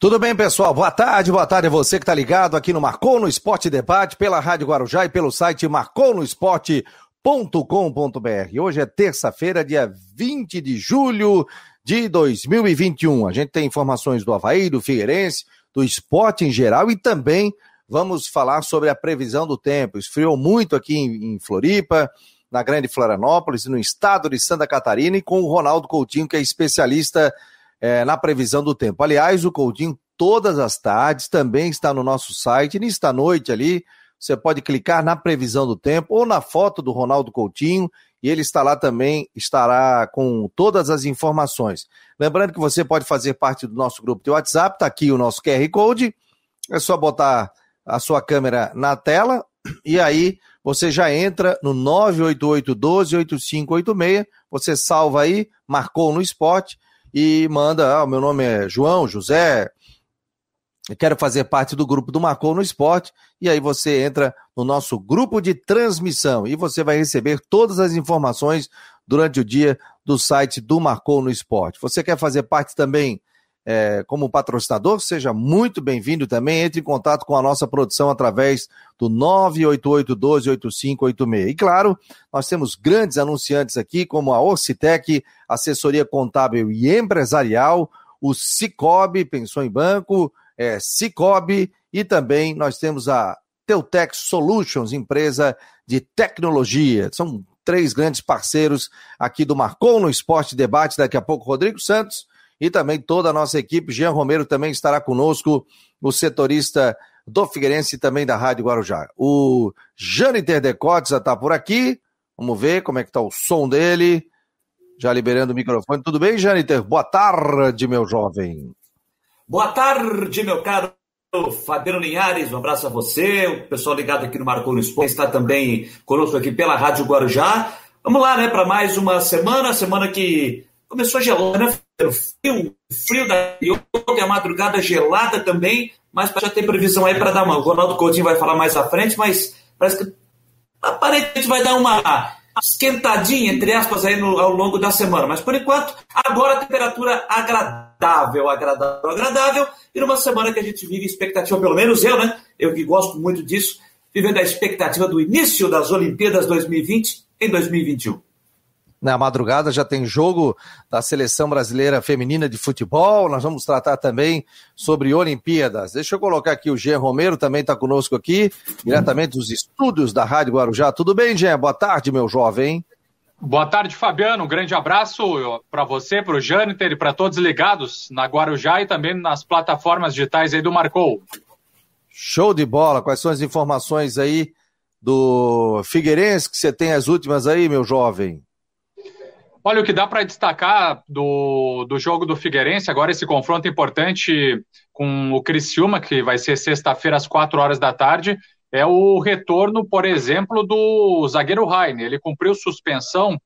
Tudo bem, pessoal? Boa tarde, boa tarde a você que está ligado aqui no Marcou no Esporte Debate, pela Rádio Guarujá e pelo site marconosport.com.br. Hoje é terça-feira, dia 20 de julho de 2021. A gente tem informações do Havaí, do Figueirense, do esporte em geral e também vamos falar sobre a previsão do tempo. Esfriou muito aqui em, em Floripa, na Grande Florianópolis, no estado de Santa Catarina e com o Ronaldo Coutinho, que é especialista é, na previsão do tempo. Aliás, o Coutinho, todas as tardes, também está no nosso site. Nesta noite ali, você pode clicar na previsão do tempo ou na foto do Ronaldo Coutinho e ele está lá também, estará com todas as informações. Lembrando que você pode fazer parte do nosso grupo de WhatsApp, está aqui o nosso QR Code, é só botar a sua câmera na tela e aí você já entra no 988 12 8586, você salva aí, marcou no esporte e manda, ah, meu nome é João, José, quero fazer parte do grupo do Marcou no Esporte, e aí você entra no nosso grupo de transmissão e você vai receber todas as informações durante o dia do site do Marcou no Esporte. Você quer fazer parte também é, como patrocinador, seja muito bem-vindo também. Entre em contato com a nossa produção através do 988-12-8586. E claro, nós temos grandes anunciantes aqui, como a Orcitec, assessoria contábil e empresarial, o Cicobi, pensou em banco, é, e também nós temos a Teutec Solutions, empresa de tecnologia. São três grandes parceiros aqui do Marcou no Esporte Debate. Daqui a pouco, Rodrigo Santos e também toda a nossa equipe. Jean Romero também estará conosco, o setorista do Figueirense e também da Rádio Guarujá. O Jâniter Decotes está por aqui. Vamos ver como é que está o som dele. Já liberando o microfone. Tudo bem, Jâniter? Boa tarde, meu jovem. Boa tarde, meu caro Fabiano Linhares, um abraço a você, o pessoal ligado aqui no Marcou no Esporte está também conosco aqui pela Rádio Guarujá. Vamos lá, né, para mais uma semana, semana que começou a gelar, né? Frio, frio da ontem, a madrugada gelada também, mas já tem previsão aí para dar uma. O Ronaldo Coutinho vai falar mais à frente, mas parece que aparentemente vai dar uma esquentadinha, entre aspas, aí no, ao longo da semana. Mas por enquanto, agora a temperatura agradável, agradável, agradável, e numa semana que a gente vive expectativa, pelo menos eu, né? Eu que gosto muito disso, vivendo a expectativa do início das Olimpíadas 2020 em 2021. Na madrugada já tem jogo da seleção brasileira feminina de futebol. Nós vamos tratar também sobre Olimpíadas. Deixa eu colocar aqui o Jean Romero, também está conosco aqui, diretamente dos estúdios da Rádio Guarujá. Tudo bem, Jean? Boa tarde, meu jovem. Boa tarde, Fabiano. Um grande abraço para você, para o Jâniter e para todos ligados na Guarujá e também nas plataformas digitais aí do Marcou. Show de bola. Quais são as informações aí do Figueirense que você tem as últimas aí, meu jovem? Olha, o que dá para destacar do, do jogo do Figueirense, agora esse confronto importante com o Criciúma, que vai ser sexta-feira às quatro horas da tarde, é o retorno, por exemplo, do zagueiro Raine. Ele cumpriu suspensão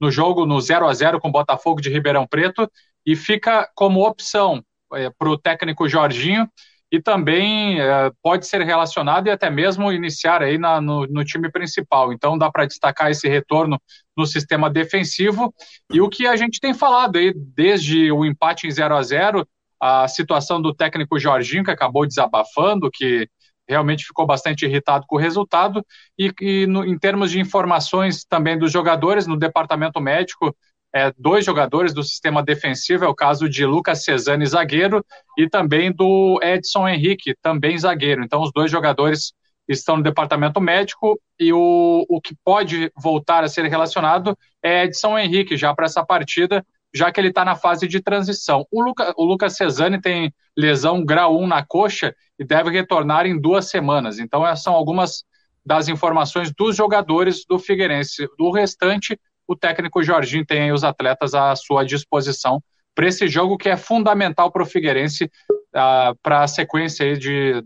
no jogo no 0 a 0 com o Botafogo de Ribeirão Preto e fica como opção é, para o técnico Jorginho e também é, pode ser relacionado e até mesmo iniciar aí na, no, no, time principal. Então dá para destacar esse retorno no sistema defensivo e o que a gente tem falado aí desde o empate em 0 a 0 a situação do técnico Jorginho que acabou desabafando, que realmente ficou bastante irritado com o resultado e, e no, em termos de informações também dos jogadores no departamento médico é, dois jogadores do sistema defensivo, é o caso de Lucas Cesani, zagueiro, e também do Edson Henrique, também zagueiro. Então, os dois jogadores estão no departamento médico e o, o que pode voltar a ser relacionado é Edson Henrique, já para essa partida, já que ele está na fase de transição. O, Luca, o Lucas Cesani tem lesão grau 1 na coxa e deve retornar em duas semanas. Então, essas são algumas das informações dos jogadores do Figueirense. Do restante, o técnico Jorginho tem os atletas à sua disposição para esse jogo que é fundamental para o Figueirense, uh, para a sequência de,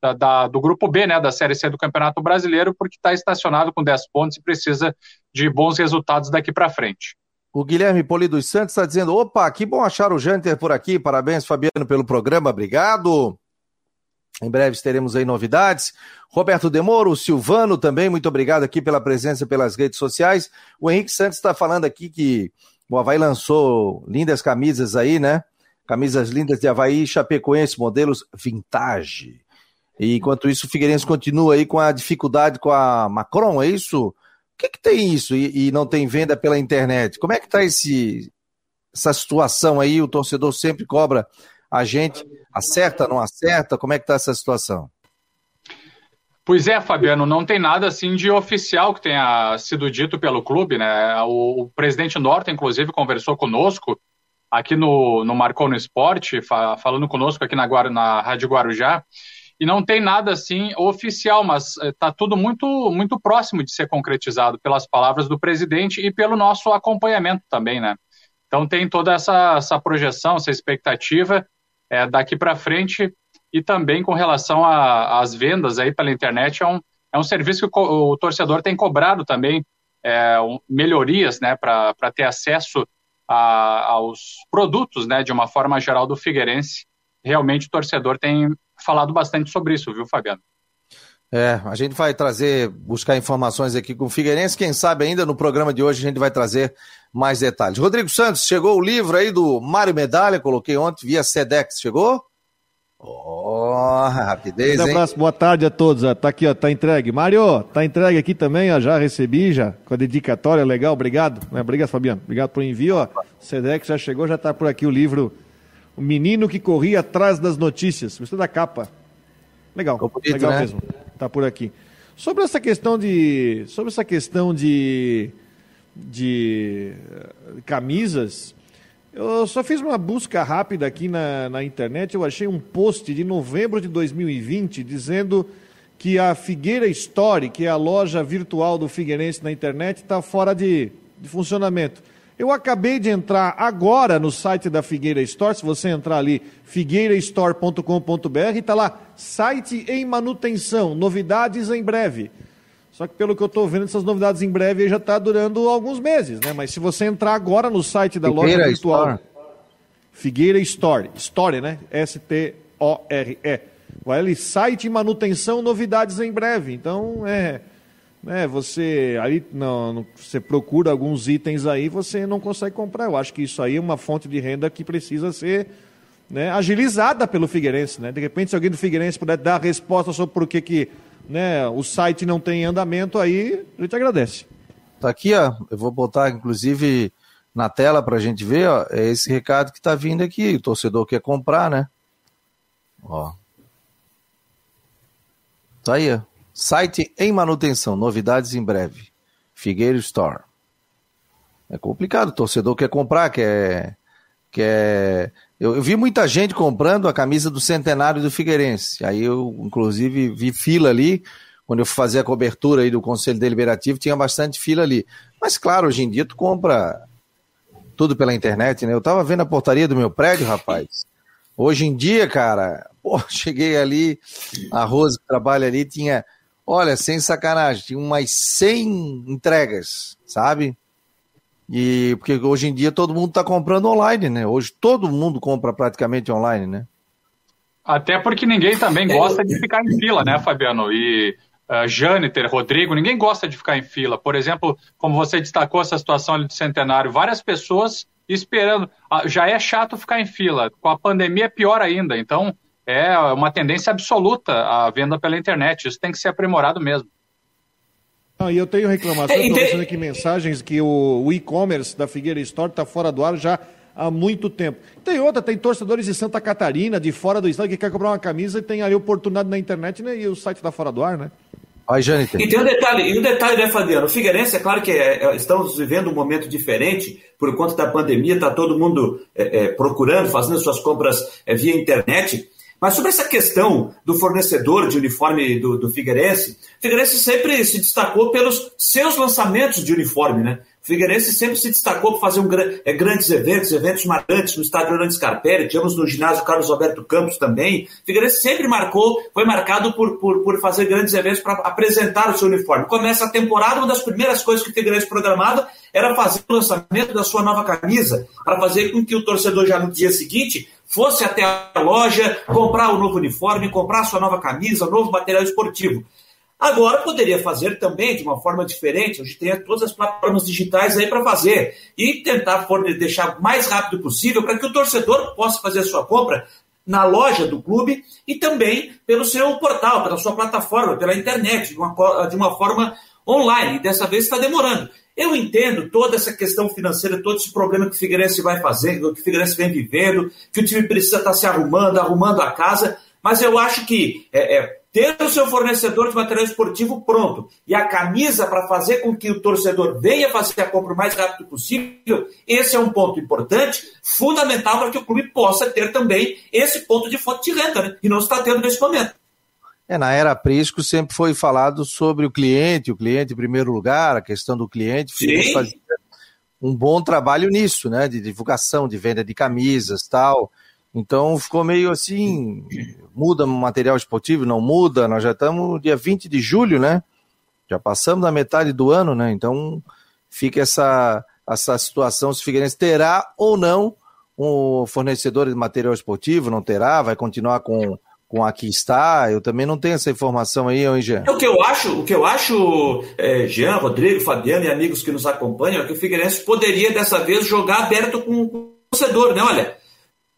da, da, do grupo B, né, da Série C do Campeonato Brasileiro, porque está estacionado com 10 pontos e precisa de bons resultados daqui para frente. O Guilherme Poli dos Santos está dizendo: opa, que bom achar o Janter por aqui. Parabéns, Fabiano, pelo programa. Obrigado. Em breve teremos aí novidades. Roberto Demoro, Silvano também, muito obrigado aqui pela presença pelas redes sociais. O Henrique Santos está falando aqui que o Havaí lançou lindas camisas aí, né? camisas lindas de Havaí, Chapecoense, modelos vintage. E enquanto isso, o Figueirense continua aí com a dificuldade com a Macron, é isso? O que, que tem isso e, e, não tem venda pela internet? Como é que está essa situação aí? O torcedor sempre cobra a gente, acerta, não acerta? Como é que está essa situação? Pois é, Fabiano, não tem nada assim de oficial que tenha sido dito pelo clube, né? O, o presidente Norton, inclusive, conversou conosco aqui no, no Marcou no Esporte, fa, falando conosco aqui na, na Rádio Guarujá, e não tem nada assim oficial, mas está eh, tudo muito, muito próximo de ser concretizado pelas palavras do presidente e pelo nosso acompanhamento também, né? Então tem toda essa, essa projeção, essa expectativa é, daqui para frente e também com relação às vendas aí pela internet, é um, é um serviço que o, o torcedor tem cobrado também é, um, melhorias né, para ter acesso a, aos produtos né, de uma forma geral do Figueirense. Realmente o torcedor tem falado bastante sobre isso, viu, Fabiano? É, a gente vai trazer, buscar informações aqui com o Figueirense. Quem sabe ainda no programa de hoje a gente vai trazer mais detalhes. Rodrigo Santos, chegou o livro aí do Mário Medalha, coloquei ontem via Sedex, chegou? Oh, rapidez, um abraço, boa tarde a todos. Ó. Tá aqui, ó, tá entregue. Mário, tá entregue aqui também, ó, já recebi, já, com a dedicatória, legal, obrigado. Né? Obrigado, Fabiano. Obrigado por envio, ó. Sedex já chegou, já tá por aqui o livro O Menino que Corria Atrás das Notícias. Gostou da capa? Legal, bonito, legal né? mesmo. Tá por aqui. Sobre essa questão de. Sobre essa questão de. De camisas eu só fiz uma busca rápida aqui na, na internet. Eu achei um post de novembro de 2020 dizendo que a Figueira Store, que é a loja virtual do Figueirense na internet, está fora de, de funcionamento. Eu acabei de entrar agora no site da Figueira Store. Se você entrar ali, figueirastore.com.br, está lá, site em manutenção, novidades em breve. Só que pelo que eu estou vendo, essas novidades em breve já está durando alguns meses, né? Mas se você entrar agora no site da Figueira loja virtual. Store. Figueira Store. Store, né? S-T-O-R-E. Vai ali, site manutenção, novidades em breve. Então, é. Né, você aí não, você procura alguns itens aí, você não consegue comprar. Eu acho que isso aí é uma fonte de renda que precisa ser né, agilizada pelo Figueirense. Né? De repente, se alguém do Figueirense puder dar a resposta sobre por que, que né, o site não tem andamento, aí a gente agradece. Tá aqui, ó. Eu vou botar, inclusive, na tela para a gente ver, ó. É esse recado que está vindo aqui. O torcedor quer comprar, né? Ó. Tá aí, ó. Site em manutenção, novidades em breve. Figueiro Store. É complicado, o torcedor quer comprar, quer, quer eu, eu, vi muita gente comprando a camisa do centenário do Figueirense. Aí eu, inclusive, vi fila ali. Quando eu fazia a cobertura aí do Conselho Deliberativo, tinha bastante fila ali. Mas, claro, hoje em dia tu compra tudo pela internet, né? Eu tava vendo a portaria do meu prédio, rapaz. Hoje em dia, cara, pô, cheguei ali, a Rose que trabalha ali tinha, olha, sem sacanagem, tinha umas 100 entregas, sabe? E porque hoje em dia todo mundo está comprando online, né? Hoje todo mundo compra praticamente online, né? Até porque ninguém também gosta de ficar em fila, né, Fabiano? E uh, Jâniter, Rodrigo, ninguém gosta de ficar em fila. Por exemplo, como você destacou essa situação ali do centenário, várias pessoas esperando. Uh, já é chato ficar em fila. Com a pandemia é pior ainda. Então, é uma tendência absoluta a venda pela internet. Isso tem que ser aprimorado mesmo. Ah, e eu tenho reclamação, estou tem... aqui mensagens que o, o e-commerce da Figueira Store está fora do ar já há muito tempo. Tem outra, tem torcedores de Santa Catarina, de fora do estado, que quer comprar uma camisa e tem ali oportunidade na internet né, e o site está fora do ar, né? Jânio. E tem um detalhe, e um detalhe, né, Fabiano? O Figueirense, é claro que é, é, estamos vivendo um momento diferente, por conta da pandemia, está todo mundo é, é, procurando, fazendo suas compras é, via internet. Mas sobre essa questão do fornecedor de uniforme do, do Figueirense, Figueirense sempre se destacou pelos seus lançamentos de uniforme, né? Figueirense sempre se destacou por fazer um, é, grandes eventos, eventos marcantes no estádio Orlando Scarpelli, tivemos no ginásio Carlos Alberto Campos também. Figueirense sempre marcou, foi marcado por, por, por fazer grandes eventos para apresentar o seu uniforme. Começa a temporada, uma das primeiras coisas que o Figueirense programava era fazer o lançamento da sua nova camisa, para fazer com que o torcedor já no dia seguinte fosse até a loja, comprar o novo uniforme, comprar sua nova camisa, novo material esportivo. Agora poderia fazer também de uma forma diferente. Hoje tem todas as plataformas digitais aí para fazer e tentar deixar o mais rápido possível para que o torcedor possa fazer a sua compra na loja do clube e também pelo seu portal, pela sua plataforma, pela internet, de uma, de uma forma online. E dessa vez está demorando. Eu entendo toda essa questão financeira, todo esse problema que o Figueirense vai fazendo, que o Figueirense vem vivendo, que o time precisa estar tá se arrumando, arrumando a casa, mas eu acho que é, é, ter o seu fornecedor de material esportivo pronto e a camisa para fazer com que o torcedor venha fazer a compra o mais rápido possível, esse é um ponto importante, fundamental para que o clube possa ter também esse ponto de fonte de renda, né? e não está tendo nesse momento. É, na era Prisco sempre foi falado sobre o cliente, o cliente em primeiro lugar, a questão do cliente. Sim. Fazia um bom trabalho nisso, né? De divulgação, de venda de camisas tal. Então ficou meio assim, muda o material esportivo, não muda, nós já estamos dia 20 de julho, né? Já passamos da metade do ano, né? Então fica essa, essa situação se o Figueirense terá ou não um fornecedor de material esportivo, não terá, vai continuar com com aqui está. Eu também não tenho essa informação aí, hein, Jean? O que eu acho, o que eu acho, é, Jean, Rodrigo, Fabiano e amigos que nos acompanham, é que o Figueirense poderia dessa vez jogar aberto com o torcedor, né? Olha,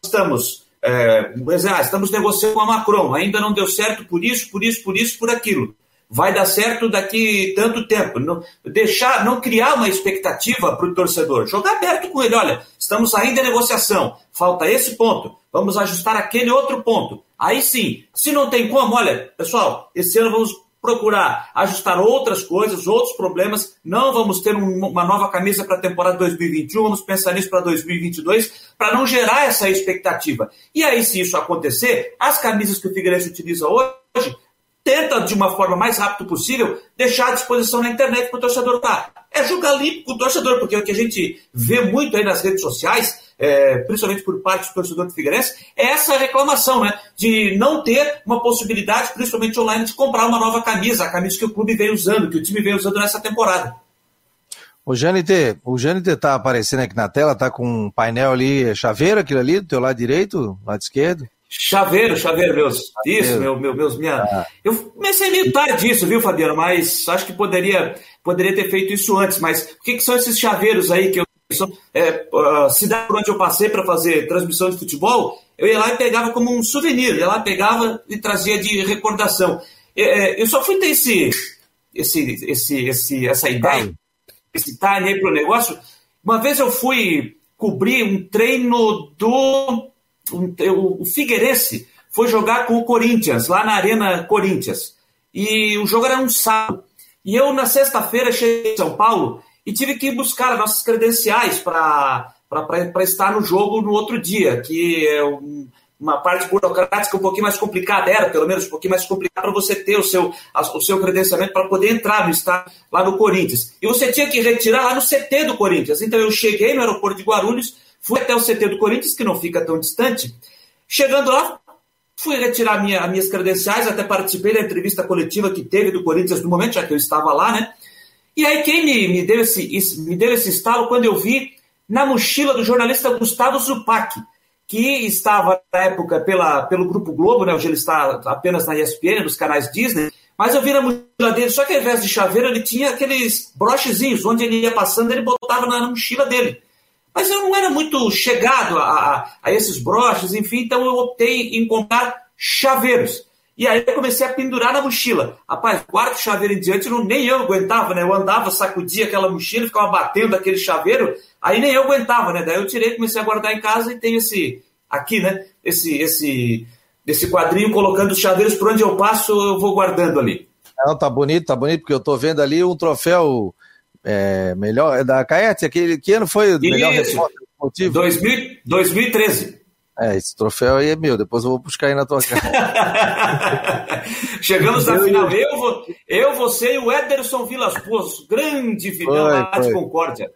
estamos, é, ah, estamos negociando com a Macron, ainda não deu certo por isso, por isso, por isso, por aquilo. Vai dar certo daqui tanto tempo. Não, deixar, não criar uma expectativa para o torcedor. Jogar aberto com ele. Olha, estamos ainda em negociação. Falta esse ponto. Vamos ajustar aquele outro ponto. Aí sim, se não tem como, olha, pessoal, esse ano vamos procurar ajustar outras coisas, outros problemas. Não vamos ter um, uma nova camisa para a temporada 2021, vamos pensar nisso para 2022, para não gerar essa expectativa. E aí, se isso acontecer, as camisas que o Figueirense utiliza hoje, tenta, de uma forma mais rápida possível, deixar à disposição na internet para o torcedor estar. É jogar limpo com o torcedor, porque o que a gente vê muito aí nas redes sociais é, principalmente por parte do torcedor do Figueirense, é essa reclamação, né? De não ter uma possibilidade, principalmente online, de comprar uma nova camisa, a camisa que o clube vem usando, que o time vem usando nessa temporada. O Janite, o Janite tá aparecendo aqui na tela, tá com um painel ali, é chaveiro aquilo ali, do teu lado direito, lado esquerdo? Chaveiro, chaveiro, meus. Chaveiro. Isso, meu, meu, meus, minha. Ah. Eu comecei meio tarde disso, viu, Fabiano? Mas acho que poderia, poderia ter feito isso antes. Mas o que, que são esses chaveiros aí que eu é, a cidade por onde eu passei para fazer transmissão de futebol, eu ia lá e pegava como um souvenir, ia lá, pegava e trazia de recordação. É, eu só fui ter esse, esse, esse, esse, essa ideia, esse time aí para o negócio. Uma vez eu fui cobrir um treino do. O Figueirense foi jogar com o Corinthians, lá na Arena Corinthians. E o jogo era um sábado. E eu, na sexta-feira, cheguei em São Paulo e tive que buscar nossas credenciais para estar no jogo no outro dia, que é um, uma parte burocrática um pouquinho mais complicada, era pelo menos um pouquinho mais complicada para você ter o seu, o seu credenciamento para poder entrar no estádio lá no Corinthians. E você tinha que retirar lá no CT do Corinthians. Então eu cheguei no aeroporto de Guarulhos, fui até o CT do Corinthians, que não fica tão distante. Chegando lá, fui retirar minha, minhas credenciais, até participei da entrevista coletiva que teve do Corinthians no momento, já que eu estava lá, né? E aí quem me, me, deu esse, me deu esse estalo quando eu vi na mochila do jornalista Gustavo Zupac, que estava na época pela, pelo Grupo Globo, né, hoje ele está apenas na ESPN, nos canais Disney, mas eu vi na mochila dele, só que ao invés de chaveiro ele tinha aqueles brochezinhos, onde ele ia passando ele botava na, mochila dele. Mas eu não era muito chegado a, a, esses broches, enfim, então eu optei em comprar chaveiros. E aí eu comecei a pendurar na mochila. Rapaz, quarto chaveiro em diante, não, nem eu aguentava, né? Eu andava, sacudia aquela mochila, ficava batendo aquele chaveiro, aí nem eu aguentava, né? Daí eu tirei, comecei a guardar em casa e tenho esse, aqui, né? Esse, esse, esse quadrinho colocando os chaveiros por onde eu passo, eu vou guardando ali. Não, tá bonito, tá bonito, porque eu tô vendo ali um troféu é, melhor, é da Caete, aquele, que ano foi o melhor repórter esportivo? 2013. É, esse troféu aí é meu, depois eu vou buscar aí na tua casa. Chegamos na final. Eu, eu, você e o Ederson Vilas Boas, grande final lá de Concórdia.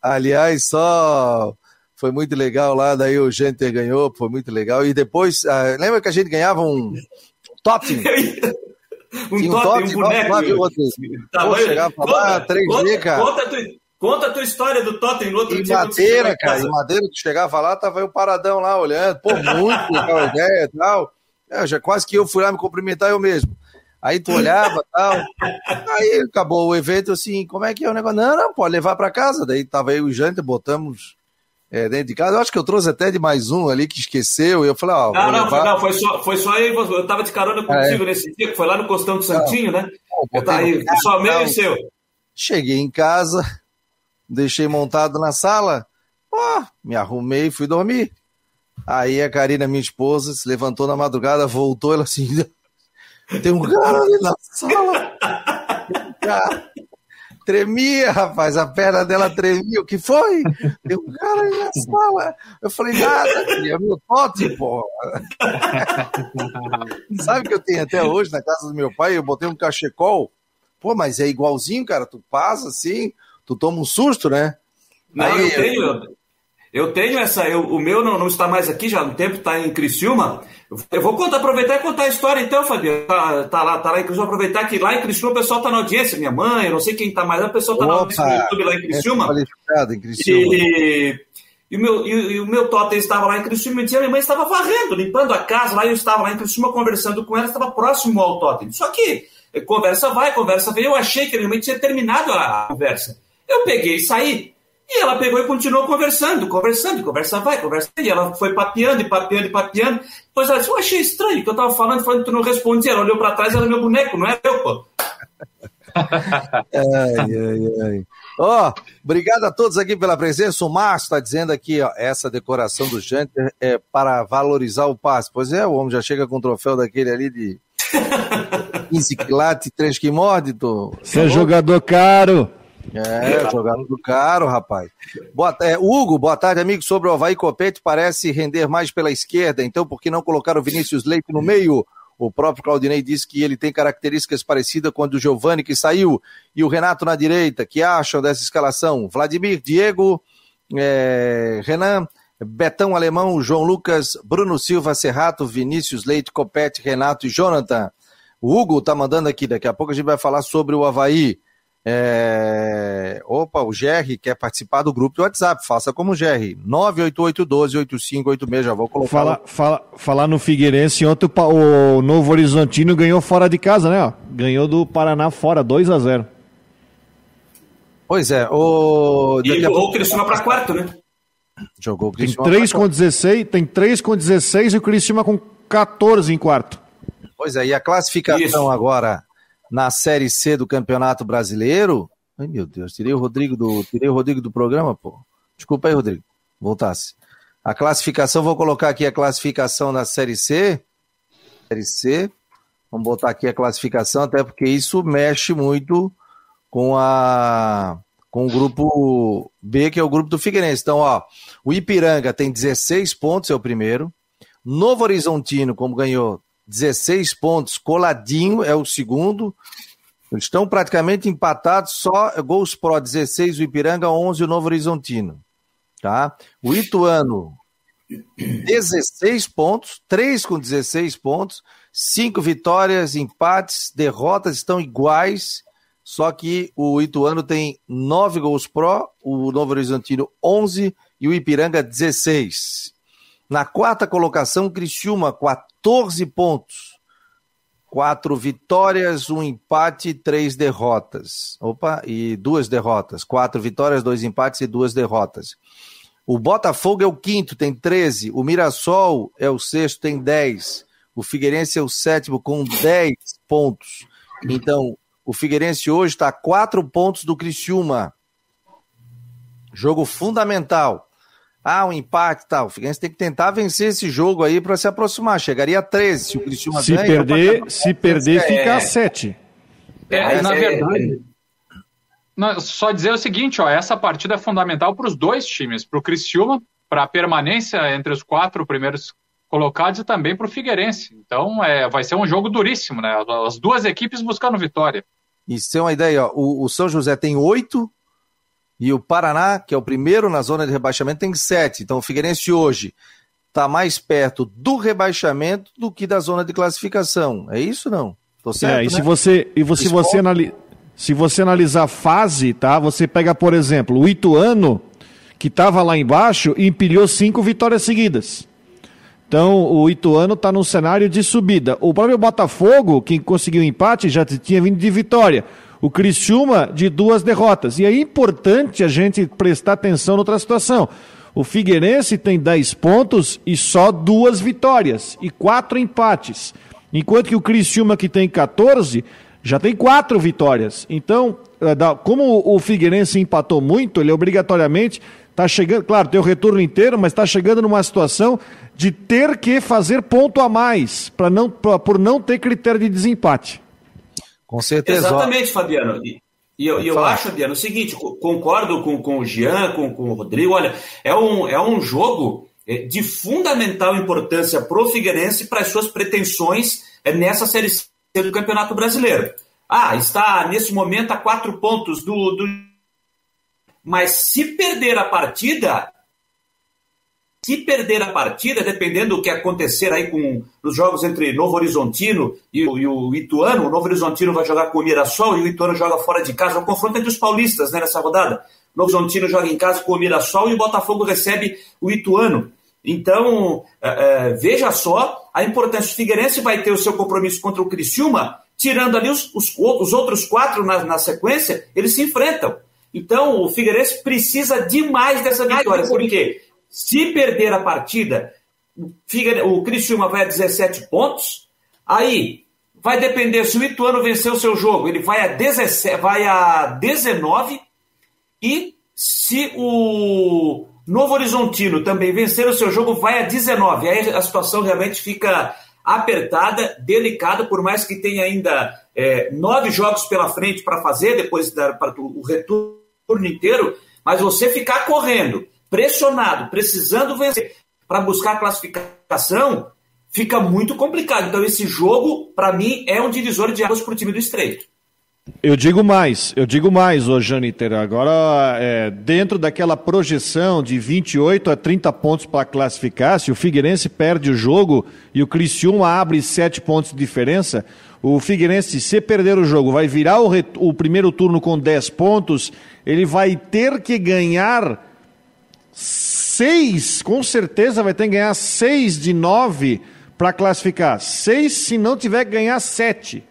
Aliás, só foi muito legal lá, daí o Gente ganhou, foi muito legal. E depois, ah, lembra que a gente ganhava um totem? um, um totem, um boneco. Tá, Pô, chegava lá, 3G, conta, cara. Conta, Conta a tua história do Totem no outro em dia. Madeira, cara, em Madeira, tu chegava lá, tava eu paradão lá olhando, pô, muito legal a ideia e tal. É, já quase que eu fui lá me cumprimentar eu mesmo. Aí tu olhava e tal. Aí acabou o evento assim, como é que é o negócio? Não, não, pode levar para casa. Daí tava aí o Jante, botamos é, dentro de casa. Eu acho que eu trouxe até de mais um ali que esqueceu. E eu falei, ó. não, não, levar... não, foi só, foi só aí. Eu tava de carona contigo é. nesse dia, que foi lá no Costão de Santinho, não. né? Eu tava aí, só meio e seu. Cheguei em casa, deixei montado na sala, ó, me arrumei e fui dormir. Aí a Karina, minha esposa, se levantou na madrugada, voltou, ela assim, tem um cara ali na sala. Cara. Tremia, rapaz, a perna dela tremia. O que foi? Tem um cara aí na sala. Eu falei, nada, é meu tote, pô. Sabe que eu tenho até hoje na casa do meu pai? Eu botei um cachecol. Pô, mas é igualzinho, cara. Tu passa assim, tu toma um susto, né? Não, aí, eu tenho. Eu tenho essa, eu, o meu não, não está mais aqui já um tempo, está em Criciúma. Eu vou contar, aproveitar e contar a história então, Fabiano. Tá, tá lá, tá lá em Criciúma, aproveitar que lá em Criciúma o pessoal está na audiência, minha mãe, eu não sei quem está mais, a pessoa está na audiência no YouTube lá em Criciúma. É em Criciúma. E, e, o meu, e, e o meu totem estava lá em Criciúma e minha mãe estava varrendo, limpando a casa lá, e eu estava lá em Criciúma conversando com ela, estava próximo ao totem. Só que conversa vai, conversa vem, eu achei que minha mãe tinha terminado a conversa. Eu peguei e saí. E ela pegou e continuou conversando, conversando, conversa vai, conversa vai. E ela foi papeando e papeando e papeando. Depois ela disse, eu achei estranho que eu tava falando, falando, tu não respondia. Ela olhou para trás, era meu boneco, não é eu, pô. ai, ai, ai. Ó, oh, obrigado a todos aqui pela presença. O Márcio está dizendo aqui, ó, essa decoração do Janter é para valorizar o passe. Pois é, o homem já chega com um troféu daquele ali de 15 quilates e 3 que morde, tu. Você é jogador caro. É, jogando caro, rapaz. Boa, é, Hugo, boa tarde, amigo. Sobre o Havaí Copete, parece render mais pela esquerda, então por que não colocar o Vinícius Leite no meio? O próprio Claudinei disse que ele tem características parecidas com a do Giovani, que saiu, e o Renato na direita. que acham dessa escalação? Vladimir, Diego, é, Renan, Betão Alemão, João Lucas, Bruno Silva, Serrato, Vinícius Leite, Copete, Renato e Jonathan. O Hugo tá mandando aqui, daqui a pouco a gente vai falar sobre o Havaí. É... Opa, o Jerry quer participar do grupo do WhatsApp. Faça como o Jerry. 988-12-8586. Já vou colocar. Fala, fala, falar no Figueirense, ontem o Novo Horizontino ganhou fora de casa, né? Ganhou do Paraná fora, 2 a 0 Pois é. O... E jogou o Criciúma para quarto, né? Jogou o Criciúma. Tem 3 com 16, tem 3 com 16 e o Criciúma com 14 em quarto. Pois é, e a classificação Isso. agora na Série C do Campeonato Brasileiro. Ai, meu Deus, tirei o Rodrigo do, tirei o Rodrigo do programa, pô. Desculpa aí, Rodrigo. Voltasse. A classificação, vou colocar aqui a classificação da Série C. Série C. Vamos botar aqui a classificação, até porque isso mexe muito com a com o grupo B, que é o grupo do Figueirense. Então, ó, o Ipiranga tem 16 pontos, é o primeiro. Novo Horizontino, como ganhou 16 pontos, coladinho é o segundo. Eles estão praticamente empatados, só gols pró 16, o Ipiranga 11, o Novo Horizontino. Tá? O Ituano, 16 pontos, 3 com 16 pontos, 5 vitórias, empates, derrotas estão iguais, só que o Ituano tem 9 gols pró, o Novo Horizontino 11 e o Ipiranga 16. Na quarta colocação, Criciúma, 14 pontos. Quatro vitórias, um empate, três derrotas. Opa, e duas derrotas. Quatro vitórias, dois empates e duas derrotas. O Botafogo é o quinto, tem 13. O Mirassol é o sexto, tem 10. O Figueirense é o sétimo, com 10 pontos. Então, o Figueirense hoje está a quatro pontos do Criciúma. Jogo fundamental. Ah, um empate e tal. O Figueirense tem que tentar vencer esse jogo aí para se aproximar. Chegaria a 13 se o Cristiano se ganha. Perder, se perder, fica a 7. É, é, na verdade. Só dizer o seguinte, ó, essa partida é fundamental para os dois times, para o Criciúma, para a permanência entre os quatro primeiros colocados e também para o Figueirense. Então é, vai ser um jogo duríssimo, né? As duas equipes buscando vitória. Isso tem uma ideia, ó, o, o São José tem oito, e o Paraná, que é o primeiro na zona de rebaixamento, tem sete. Então o Figueirense hoje está mais perto do rebaixamento do que da zona de classificação. É isso não? Tô certo, é, e né? se você e você, se você, anali se você analisar fase, tá? Você pega, por exemplo, o Ituano, que estava lá embaixo e empilhou cinco vitórias seguidas. Então, o Ituano está num cenário de subida. O próprio Botafogo, que conseguiu empate, já tinha vindo de vitória. O Criciúma, de duas derrotas. E é importante a gente prestar atenção noutra situação. O Figueirense tem 10 pontos e só duas vitórias e quatro empates. Enquanto que o Criciúma, que tem 14, já tem quatro vitórias. Então, eh, como o Figueirense empatou muito, ele obrigatoriamente está chegando, claro, tem o retorno inteiro, mas está chegando numa situação de ter que fazer ponto a mais, para não, pra, por não ter critério de desempate. Com certeza. Exatamente, Fabiano. E, e eu, eu acho, Fabiano, o seguinte: concordo com, com o Jean, com, com o Rodrigo. Olha, é um, é um jogo é, de fundamental importância para o Figueirense para as suas pretensões é, nessa Série C do Campeonato Brasileiro. Ah, está nesse momento a quatro pontos do, do. Mas se perder a partida, se perder a partida, dependendo do que acontecer aí com os jogos entre Novo Horizontino e o, e o Ituano, o Novo Horizontino vai jogar com o Mirassol e o Ituano joga fora de casa. O confronto entre os paulistas né, nessa rodada. O Novo Horizontino joga em casa com o Mirassol e o Botafogo recebe o Ituano. Então, é, é, veja só a importância. O Figueirense vai ter o seu compromisso contra o Criciúma, tirando ali os, os, os outros quatro na, na sequência, eles se enfrentam. Então, o Figueirense precisa demais dessa vitória. Por quê? Se perder a partida, o Criciúma vai a 17 pontos. Aí vai depender se o Ituano vencer o seu jogo, ele vai a, 17, vai a 19. E se o Novo Horizontino também vencer o seu jogo, vai a 19. Aí a situação realmente fica apertada, delicada, por mais que tenha ainda é, nove jogos pela frente para fazer, depois da, para o retorno inteiro, mas você ficar correndo pressionado, precisando vencer para buscar classificação, fica muito complicado. Então, esse jogo, para mim, é um divisor de águas para o time do Estreito. Eu digo mais, eu digo mais, ô Janiter. Agora, é, dentro daquela projeção de 28 a 30 pontos para classificar, se o Figueirense perde o jogo e o Criciúma abre 7 pontos de diferença, o Figueirense, se perder o jogo, vai virar o, o primeiro turno com 10 pontos, ele vai ter que ganhar seis, com certeza vai ter que ganhar seis de nove para classificar. Seis se não tiver que ganhar sete.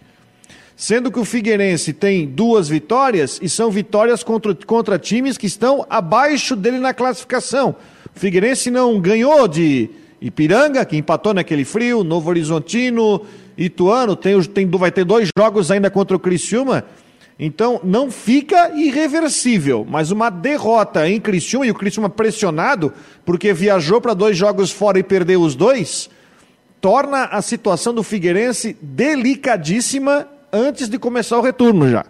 Sendo que o Figueirense tem duas vitórias e são vitórias contra, contra times que estão abaixo dele na classificação. O Figueirense não ganhou de Ipiranga, que empatou naquele frio, Novo Horizontino, Ituano, tem, tem, vai ter dois jogos ainda contra o Criciúma então, não fica irreversível, mas uma derrota em Criciúma, e o Criciúma pressionado, porque viajou para dois jogos fora e perdeu os dois, torna a situação do Figueirense delicadíssima antes de começar o retorno já.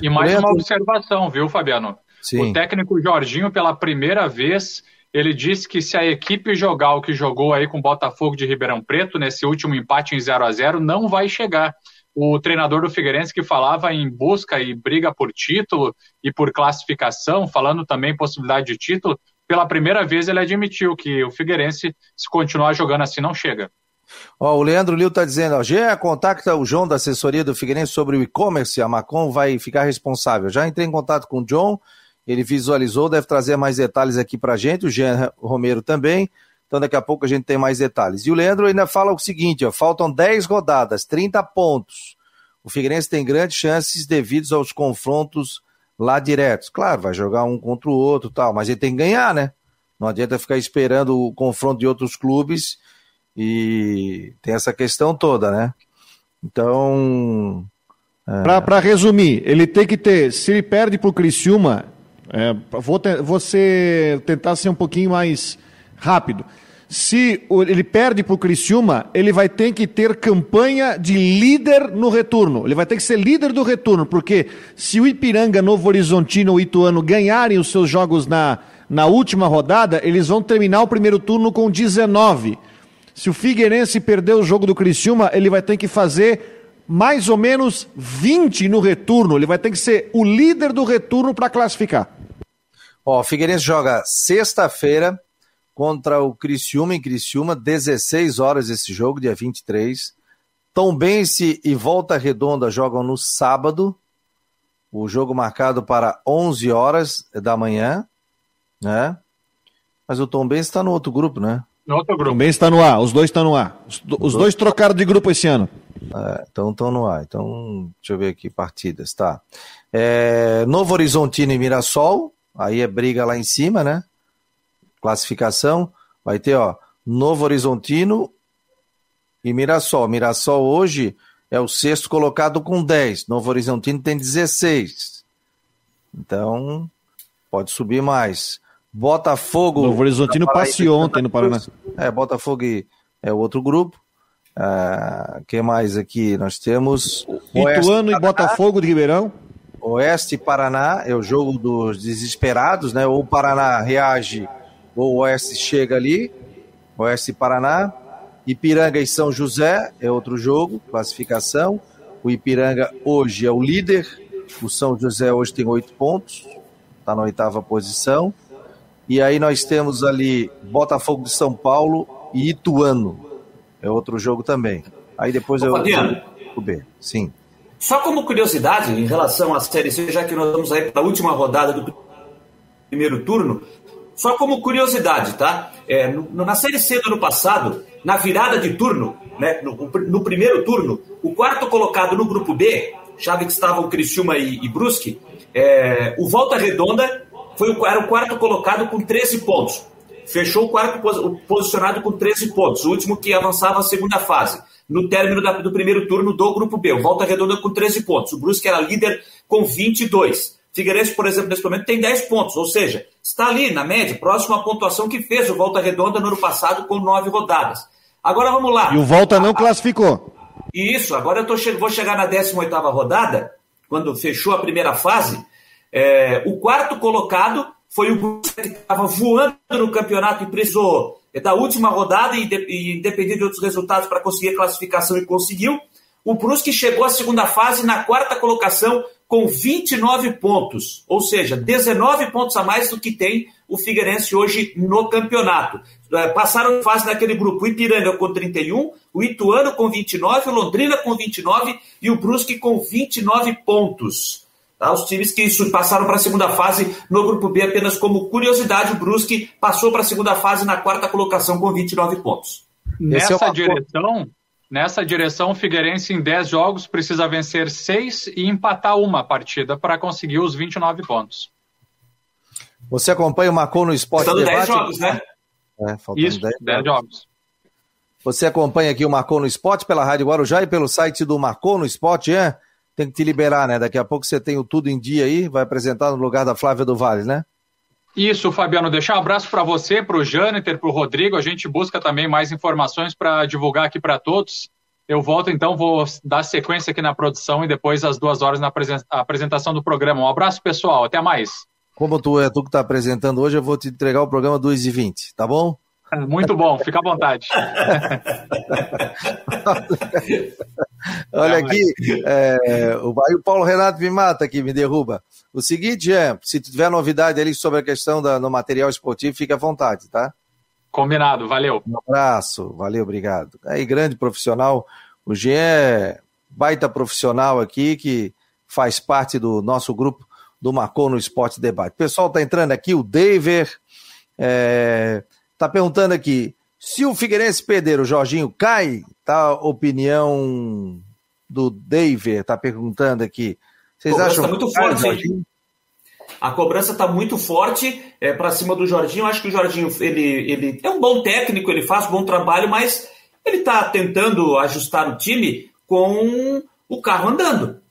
E mais uma observação, viu, Fabiano? Sim. O técnico Jorginho, pela primeira vez, ele disse que se a equipe jogar o que jogou aí com o Botafogo de Ribeirão Preto, nesse último empate em 0 a 0 não vai chegar o treinador do Figueirense que falava em busca e briga por título e por classificação, falando também possibilidade de título, pela primeira vez ele admitiu que o Figueirense, se continuar jogando assim, não chega. Ó, o Leandro Lil está dizendo, ó, Gê, contacta o João da assessoria do Figueirense sobre o e-commerce, a Macom vai ficar responsável. Já entrei em contato com o John, ele visualizou, deve trazer mais detalhes aqui para gente, o Jean Romero também. Então daqui a pouco a gente tem mais detalhes. E o Leandro ainda fala o seguinte, ó, faltam 10 rodadas, 30 pontos. O Figueirense tem grandes chances devido aos confrontos lá diretos. Claro, vai jogar um contra o outro tal, mas ele tem que ganhar, né? Não adianta ficar esperando o confronto de outros clubes e tem essa questão toda, né? Então. É... Para resumir, ele tem que ter. Se ele perde para o Criciúma, é, vou, te, vou ser, tentar ser um pouquinho mais rápido. Se ele perde para o Criciúma, ele vai ter que ter campanha de líder no retorno. Ele vai ter que ser líder do retorno, porque se o Ipiranga, Novo Horizontino ou Ituano ganharem os seus jogos na, na última rodada, eles vão terminar o primeiro turno com 19. Se o Figueirense perder o jogo do Criciúma, ele vai ter que fazer mais ou menos 20 no retorno. Ele vai ter que ser o líder do retorno para classificar. Ó, o Figueirense joga sexta-feira contra o Criciúma em Criciúma, 16 horas esse jogo, dia 23. Tombense e Volta Redonda jogam no sábado, o jogo marcado para 11 horas da manhã, né? Mas o Tombense está no outro grupo, né? No outro grupo. Também está no ar, os dois estão no ar. Os, os dois trocaram de grupo esse ano. É, então estão no ar. Então, deixa eu ver aqui, partidas, tá. É, Novo Horizontino e Mirassol, aí é briga lá em cima, né? Classificação, vai ter, ó, Novo Horizontino e Mirassol. Mirassol hoje é o sexto colocado com 10. Novo Horizontino tem 16. Então, pode subir mais. Botafogo. Novo Horizontino passeou ontem no Paraná. É, Botafogo é o outro grupo. Uh, que mais aqui? Nós temos. Ituano e Botafogo de Ribeirão. Oeste e Paraná é o jogo dos desesperados, né? Ou o Paraná reage, o Oeste chega ali. Oeste e Paraná. Ipiranga e São José é outro jogo, classificação. O Ipiranga hoje é o líder. O São José hoje tem oito pontos, está na oitava posição. E aí nós temos ali Botafogo de São Paulo e Ituano. É outro jogo também. Aí depois Ô, eu. Fabiano, o B, sim. Só como curiosidade em relação à Série C, já que nós vamos aí para a última rodada do primeiro turno, só como curiosidade, tá? É, no, na Série C do ano passado, na virada de turno, né, no, no, primeiro turno, o quarto colocado no grupo B, chave que estavam Criciúma e, e Brusque, é, o Volta Redonda foi o, era o quarto colocado com 13 pontos. Fechou o quarto posicionado com 13 pontos, o último que avançava a segunda fase, no término da, do primeiro turno do grupo B. O Volta Redonda com 13 pontos. O Brusque era líder com 22. Figueirense, por exemplo, nesse momento tem 10 pontos, ou seja, está ali na média, próximo à pontuação que fez o Volta Redonda no ano passado com nove rodadas. Agora vamos lá. E o Volta não classificou. Isso, agora eu che vou chegar na 18 rodada, quando fechou a primeira fase. É, o quarto colocado foi o que estava voando no campeonato e precisou da última rodada e, de, e independente de outros resultados para conseguir a classificação e conseguiu. O Brusque chegou à segunda fase na quarta colocação com 29 pontos, ou seja, 19 pontos a mais do que tem o Figueirense hoje no campeonato. É, passaram fase naquele grupo o Ipiranga com 31, o Ituano com 29, o Londrina com 29 e o Brusque com 29 pontos. Tá? Os times que passaram para a segunda fase no grupo B, apenas como curiosidade, o Brusque passou para a segunda fase na quarta colocação com 29 pontos. Nessa é direção, Nessa direção, o Figueirense em 10 jogos precisa vencer 6 e empatar uma partida para conseguir os 29 pontos. Você acompanha o Marcou no Esporte Faltando 10 jogos, né? É, faltando Isso, 10, 10 jogos. Você acompanha aqui o Marcou no Esporte pela Rádio Guarujá e pelo site do Marcou no Esporte, é? Tem que te liberar, né? Daqui a pouco você tem o Tudo em Dia aí, vai apresentar no lugar da Flávia do Vale, né? Isso, Fabiano. Deixar um abraço para você, para o Jâniter, para o Rodrigo. A gente busca também mais informações para divulgar aqui para todos. Eu volto então, vou dar sequência aqui na produção e depois às duas horas na apresentação do programa. Um abraço, pessoal. Até mais. Como tu é tu que está apresentando hoje, eu vou te entregar o programa 2 e 20 tá bom? Muito bom, fica à vontade. Olha aqui, é, o, o Paulo Renato me mata aqui, me derruba. O seguinte é, se tiver novidade ali sobre a questão da, no material esportivo, fique à vontade, tá? Combinado, valeu. Um abraço, valeu, obrigado. Aí, grande profissional, o Jean é baita profissional aqui, que faz parte do nosso grupo do Marcou no Esporte Debate. O pessoal tá entrando aqui, o Daver, é, tá perguntando aqui, se o Figueirense perder, o Jorginho cai? Tá a opinião do Daver, tá perguntando aqui. Vocês acham tá muito forte, Jorginho? A cobrança está muito forte é, para cima do Jorginho. Eu acho que o Jorginho ele, ele é um bom técnico, ele faz um bom trabalho, mas ele está tentando ajustar o time com o carro andando.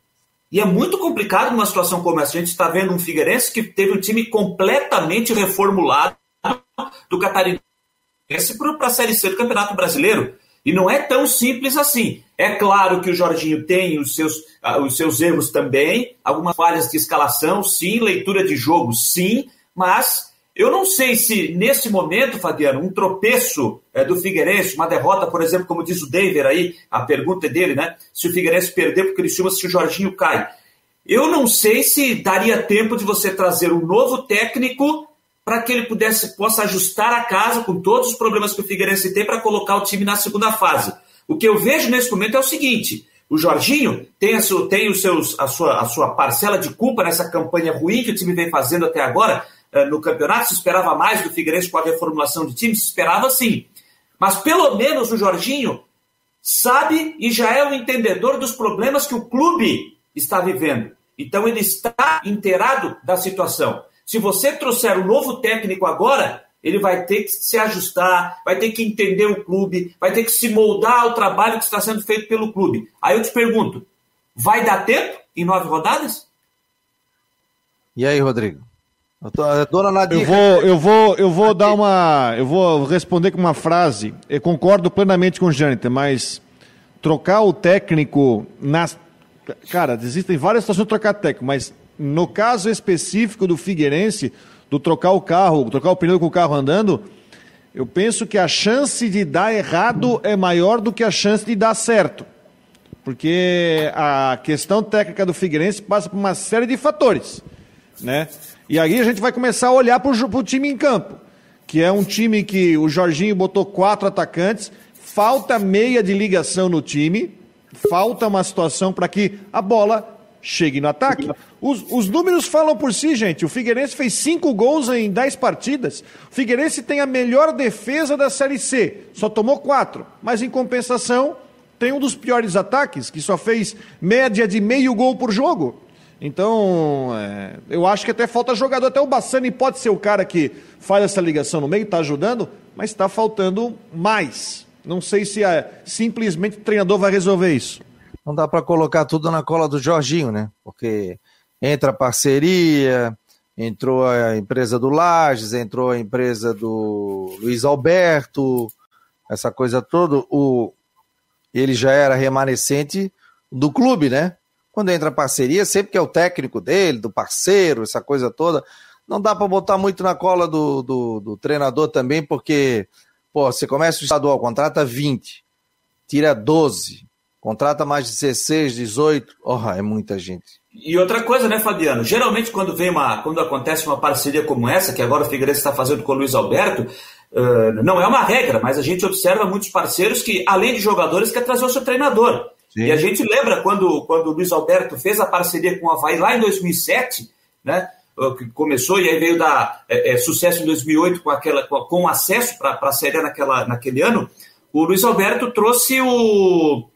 E é muito complicado numa situação como essa. A gente está vendo um Figueirense que teve um time completamente reformulado do Catarinense para a Série C do Campeonato Brasileiro. E não é tão simples assim. É claro que o Jorginho tem os seus, uh, os seus erros também, algumas falhas de escalação, sim, leitura de jogo, sim, mas eu não sei se nesse momento, Fabiano, um tropeço é, do Figueirense, uma derrota, por exemplo, como diz o David aí, a pergunta é dele, né? Se o Figueirense perder porque ele chama se o Jorginho cai. Eu não sei se daria tempo de você trazer um novo técnico para que ele pudesse possa ajustar a casa com todos os problemas que o Figueirense tem para colocar o time na segunda fase. O que eu vejo nesse momento é o seguinte: o Jorginho tem, a, sua, tem os seus, a, sua, a sua parcela de culpa nessa campanha ruim que o time vem fazendo até agora uh, no campeonato. Se esperava mais do Figueirense com a reformulação de time, se esperava sim. Mas pelo menos o Jorginho sabe e já é o entendedor dos problemas que o clube está vivendo. Então ele está inteirado da situação. Se você trouxer um novo técnico agora, ele vai ter que se ajustar, vai ter que entender o clube, vai ter que se moldar ao trabalho que está sendo feito pelo clube. Aí eu te pergunto, vai dar tempo em nove rodadas? E aí, Rodrigo? Dona Nadir. Eu vou, eu vou, eu vou dar uma. Eu vou responder com uma frase. Eu concordo plenamente com o Jâniter, mas trocar o técnico nas. Cara, existem várias situações de trocar técnico, mas no caso específico do Figueirense, do trocar o carro, trocar o pneu com o carro andando, eu penso que a chance de dar errado é maior do que a chance de dar certo. Porque a questão técnica do Figueirense passa por uma série de fatores, né? E aí a gente vai começar a olhar para o time em campo, que é um time que o Jorginho botou quatro atacantes, falta meia de ligação no time, falta uma situação para que a bola chegue no ataque. Os, os, números falam por si, gente. O Figueirense fez cinco gols em dez partidas. O Figueirense tem a melhor defesa da Série C, só tomou quatro. Mas em compensação, tem um dos piores ataques, que só fez média de meio gol por jogo. Então, é, eu acho que até falta jogador. Até o Bassani pode ser o cara que faz essa ligação no meio, está ajudando, mas está faltando mais. Não sei se é, simplesmente o treinador vai resolver isso. Não dá para colocar tudo na cola do Jorginho, né? Porque entra a parceria, entrou a empresa do Lages, entrou a empresa do Luiz Alberto, essa coisa toda. O, ele já era remanescente do clube, né? Quando entra parceria, sempre que é o técnico dele, do parceiro, essa coisa toda, não dá para botar muito na cola do, do, do, treinador também, porque, pô, você começa o estadual, contrata 20, tira 12, contrata mais 16, 18, oh, é muita gente. E outra coisa, né, Fabiano? Geralmente, quando vem uma, quando acontece uma parceria como essa, que agora o Figueirense está fazendo com o Luiz Alberto, uh, não é uma regra, mas a gente observa muitos parceiros que, além de jogadores, quer trazer o seu treinador. Sim. E a gente lembra quando, quando o Luiz Alberto fez a parceria com o Havaí lá em 2007, né? Que começou e aí veio dar é, é, sucesso em 2008 com, aquela, com, com acesso para a Série naquela, naquele ano. O Luiz Alberto trouxe o.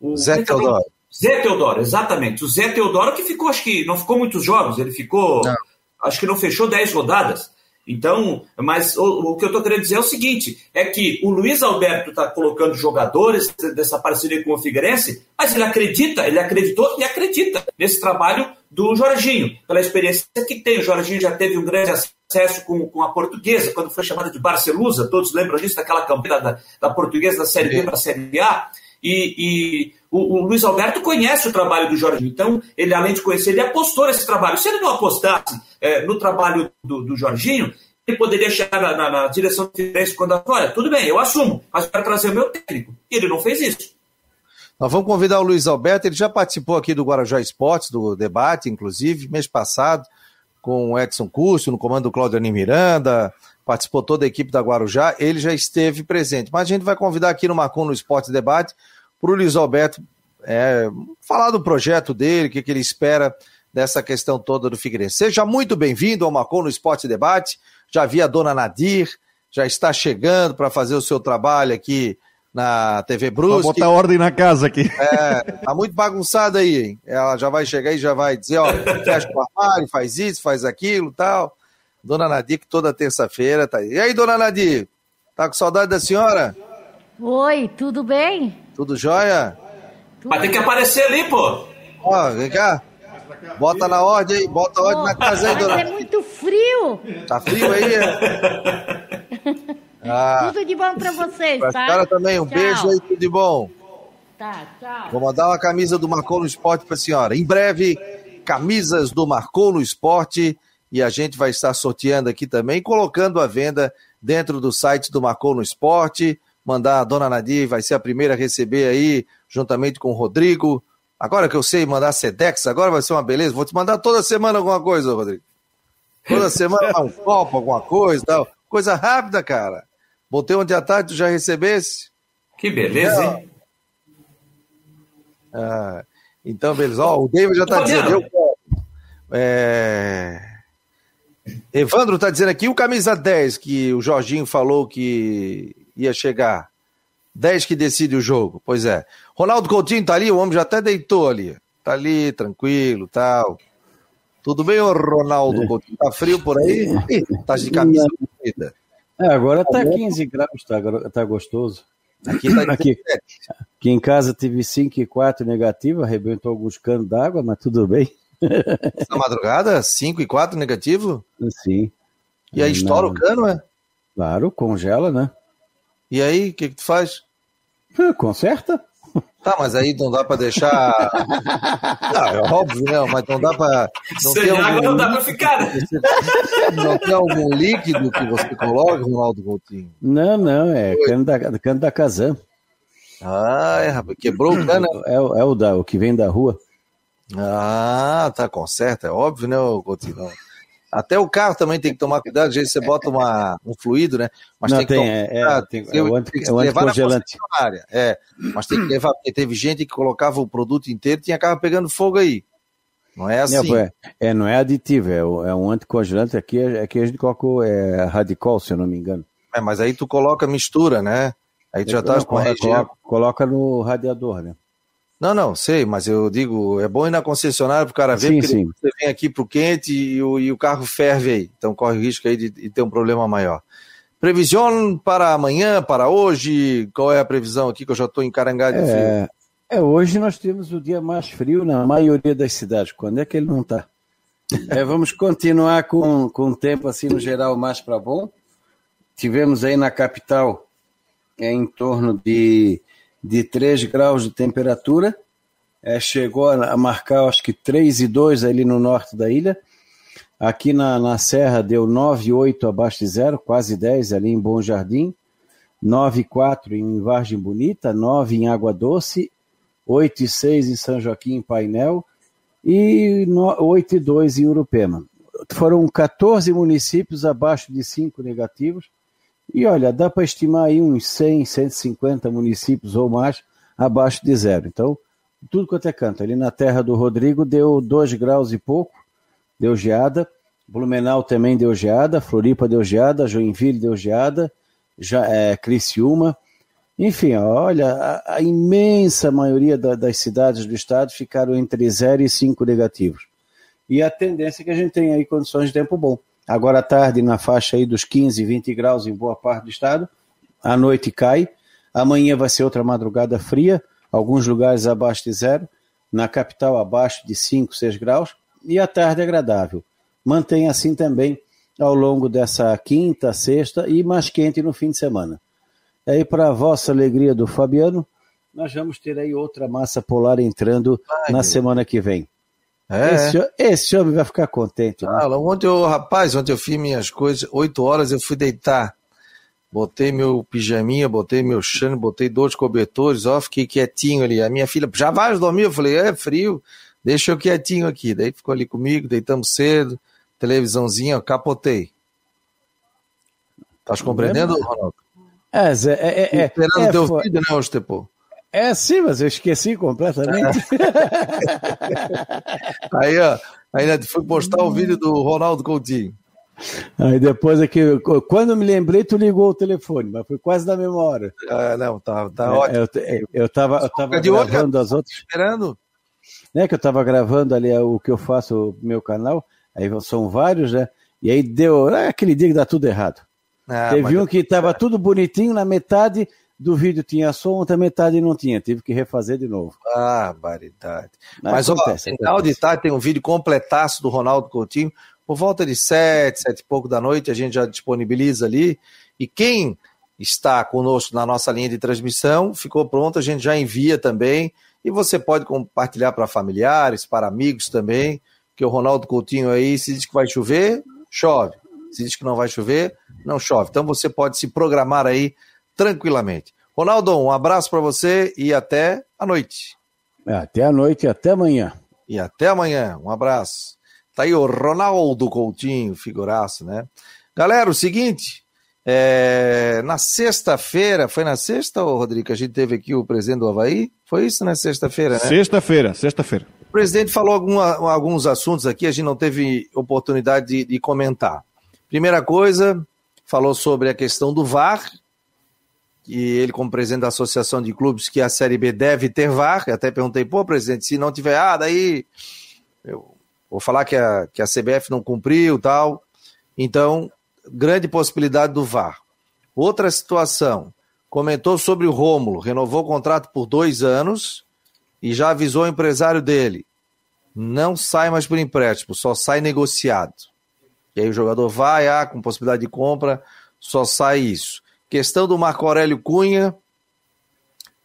o Zé Teodoro. Zé Teodoro, exatamente. O Zé Teodoro que ficou, acho que não ficou muitos jogos, ele ficou. Não. Acho que não fechou 10 rodadas. Então, mas o, o que eu estou querendo dizer é o seguinte: é que o Luiz Alberto está colocando jogadores dessa parceria com o Figueirense, mas ele acredita, ele acreditou e acredita nesse trabalho do Jorginho, pela experiência que tem. O Jorginho já teve um grande acesso com, com a portuguesa, quando foi chamada de Barcelusa, todos lembram disso, daquela campanha da, da portuguesa da Série B para a Série A. E, e o, o, Luiz Alberto conhece o trabalho do Jorginho, então ele, além de conhecer, ele apostou nesse trabalho. Se ele não apostasse é, no trabalho do, do, Jorginho, ele poderia chegar na, na, na direção do Figueirense quando olha, tudo bem, eu assumo, mas quero trazer o meu técnico. E ele não fez isso. Nós vamos convidar o Luiz Alberto, ele já participou aqui do Guarajá Esportes, do debate, inclusive, mês passado, com o Edson Curso, no comando do Cláudio Ani Miranda, participou toda a equipe da Guarujá, ele já esteve presente. Mas a gente vai convidar aqui no Marcon no Esporte Debate para o Luiz Alberto é, falar do projeto dele, o que, que, ele espera dessa questão toda do Figueirense. Seja muito bem-vindo ao Marcon no Esporte Debate. Já vi a dona Nadir, já está chegando para fazer o seu trabalho aqui na TV Brusque. Vou botar ordem na casa aqui. É, tá muito bagunçado aí, hein? Ela já vai chegar e já vai dizer, ó, fecha o armário, faz isso, faz aquilo tal. Dona Nadir, que toda terça-feira tá aí. E aí, dona Nadir? Tá com saudade da senhora? Oi, tudo bem? Tudo jóia? Vai ter que aparecer ali, pô. Ó, vem cá. Bota na ordem aí, bota a ordem na casa aí, dona. Mas é muito frio. Tá frio aí? É? Ah, tudo de bom pra vocês, tá? cara também, um tchau. beijo aí, tudo de bom. Tá, tchau. Vou mandar uma camisa do Marcou no Esporte pra senhora. Em breve, camisas do Marcou no Esporte e a gente vai estar sorteando aqui também, colocando a venda dentro do site do Marcou no Esporte mandar a dona Nadir, vai ser a primeira a receber aí, juntamente com o Rodrigo. Agora que eu sei mandar Sedex, agora vai ser uma beleza. Vou te mandar toda semana alguma coisa, Rodrigo. Toda semana um copo, alguma coisa tal. Coisa rápida, cara. Botei ontem à tarde, tu já recebesse? Que beleza, é, hein? Ah, então, beleza. Ó, o David já tá dizendo. Eu, é... Evandro tá dizendo aqui, o camisa 10, que o Jorginho falou que ia chegar. 10 que decide o jogo. Pois é. Ronaldo Coutinho tá ali, o homem já até deitou ali. Tá ali, tranquilo, tal. Tudo bem, ô Ronaldo Coutinho? Tá frio por aí? Ih, tá de camisa bonita. É, agora tá 15 graus, tá, tá gostoso. Aqui, tá aqui, aqui em casa tive 5 e 4 negativo, arrebentou alguns canos d'água, mas tudo bem. Na madrugada, 5 e 4 negativo? Sim. E aí estoura Não. o cano, é? Claro, congela, né? E aí, o que, que tu faz? Conserta. Tá, mas aí não dá para deixar. Não, é óbvio, né? Mas não dá para. Não Sem água algum... não dá para ficar. Não tem algum líquido que você coloca, Ronaldo Coutinho? Não, não, é cano da, cano da Kazan. Ah, é, rapaz. Quebrou o cano? É, é, o, da, o que vem da rua. Ah, tá, conserta, é óbvio, né, Coutinho? Até o carro também tem que tomar cuidado, às vezes você bota uma, um fluido, né? Mas não, tem, tem que tomar, é, é, tem, é o, anti, é o anticongelante. É, mas tem que levar, porque teve gente que colocava o produto inteiro e tinha carro pegando fogo aí. Não é assim. Não, é, é, não é aditivo, é, é um anticongelante. Aqui, aqui a gente coloca é, radical, se eu não me engano. É, mas aí tu coloca mistura, né? Aí tu já tá com coloca, coloca no radiador, né? Não, não, sei, mas eu digo, é bom ir na concessionária para o cara ver, sim, porque sim. você vem aqui para o quente e o, e o carro ferve aí, então corre o risco aí de, de ter um problema maior. Previsão para amanhã, para hoje, qual é a previsão aqui que eu já estou encarangado de frio? É, é, hoje nós temos o dia mais frio na maioria das cidades, quando é que ele não está? É, vamos continuar com, com o tempo assim no geral mais para bom. Tivemos aí na capital é, em torno de de 3 graus de temperatura, é, chegou a, marcar acho que 3,2 ali no norte da ilha. Aqui na, na Serra deu 9,8 abaixo de zero, quase 10 ali em Bom Jardim, 9,4 em Vargem Bonita, 9 em Água Doce, 8,6 em São Joaquim em Painel e 8,2 em Urupema. Foram 14 municípios abaixo de 5 negativos, e olha, dá para estimar aí uns 100, 150 municípios ou mais abaixo de zero. Então, tudo quanto é canto. Ali na terra do Rodrigo deu 2 graus e pouco, deu geada. Blumenau também deu geada, Floripa deu geada, Joinville deu geada, já, é, Criciúma. Enfim, olha, a, a imensa maioria da, das cidades do estado ficaram entre 0 e 5 negativos. E a tendência é que a gente tem aí condições de tempo bom. Agora à tarde, na faixa aí dos 15, 20 graus em boa parte do estado. À noite cai. Amanhã vai ser outra madrugada fria, alguns lugares abaixo de zero. Na capital, abaixo de 5, 6 graus. E à tarde agradável. Mantém assim também ao longo dessa quinta, sexta e mais quente no fim de semana. E aí, para a vossa alegria do Fabiano, nós vamos ter aí outra massa polar entrando Ai, na semana que vem. É. Esse, esse, homem vai ficar contente. Né? Ah, ontem eu, rapaz, ontem eu fiz minhas coisas, oito horas eu fui deitar. Botei meu pijaminha, botei meu chano, botei dois cobertores, ó, fiquei quietinho ali. A minha filha, já vai dormir? Eu falei, é frio, deixa eu quietinho aqui. Daí ficou ali comigo, deitamos cedo, televisãozinha, ó, capotei. Tá compreendendo, Ronaldo? É, é, é, é, Esperando é, teu foi... filho, né, Ostepô? É sim, mas eu esqueci completamente. aí, ó, ainda fui postar o vídeo do Ronaldo Coutinho. Aí depois aqui, quando me lembrei, tu ligou o telefone, mas foi quase na mesma hora. Ah, não, tá, tá é, ótimo. Eu, eu tava, eu tava gravando olho, as outras. Esperando. Né, que eu tava gravando ali o que eu faço no meu canal, aí são vários, né? E aí deu. É aquele dia que dá tudo errado. Ah, Teve um que tava tudo bonitinho, na metade do vídeo tinha som, outra metade não tinha, tive que refazer de novo. Ah, baridade. Mas, acontece, ó, final de tarde tem um vídeo completaço do Ronaldo Coutinho, por volta de sete, sete e pouco da noite, a gente já disponibiliza ali, e quem está conosco na nossa linha de transmissão, ficou pronto, a gente já envia também, e você pode compartilhar para familiares, para amigos também, que o Ronaldo Coutinho aí, se diz que vai chover, chove. Se diz que não vai chover, não chove. Então você pode se programar aí tranquilamente. Ronaldo, um abraço para você e até a noite. É, até a noite e até amanhã. E até amanhã. Um abraço. Tá aí o Ronaldo Coutinho, figuraço, né? Galera, o seguinte, é, na sexta-feira, foi na sexta, ô, Rodrigo, que a gente teve aqui o presidente do Havaí? Foi isso na sexta-feira, né? Sexta-feira, sexta-feira. O presidente falou alguma, alguns assuntos aqui, a gente não teve oportunidade de, de comentar. Primeira coisa, falou sobre a questão do VAR e ele como presidente da Associação de Clubes, que a Série B deve ter VAR. Até perguntei, pô, presidente, se não tiver, ah, daí eu vou falar que a, que a CBF não cumpriu tal. Então, grande possibilidade do VAR. Outra situação, comentou sobre o Rômulo, renovou o contrato por dois anos e já avisou o empresário dele. Não sai mais por empréstimo, só sai negociado. E aí o jogador vai, ah, com possibilidade de compra, só sai isso. Questão do Marco Aurélio Cunha,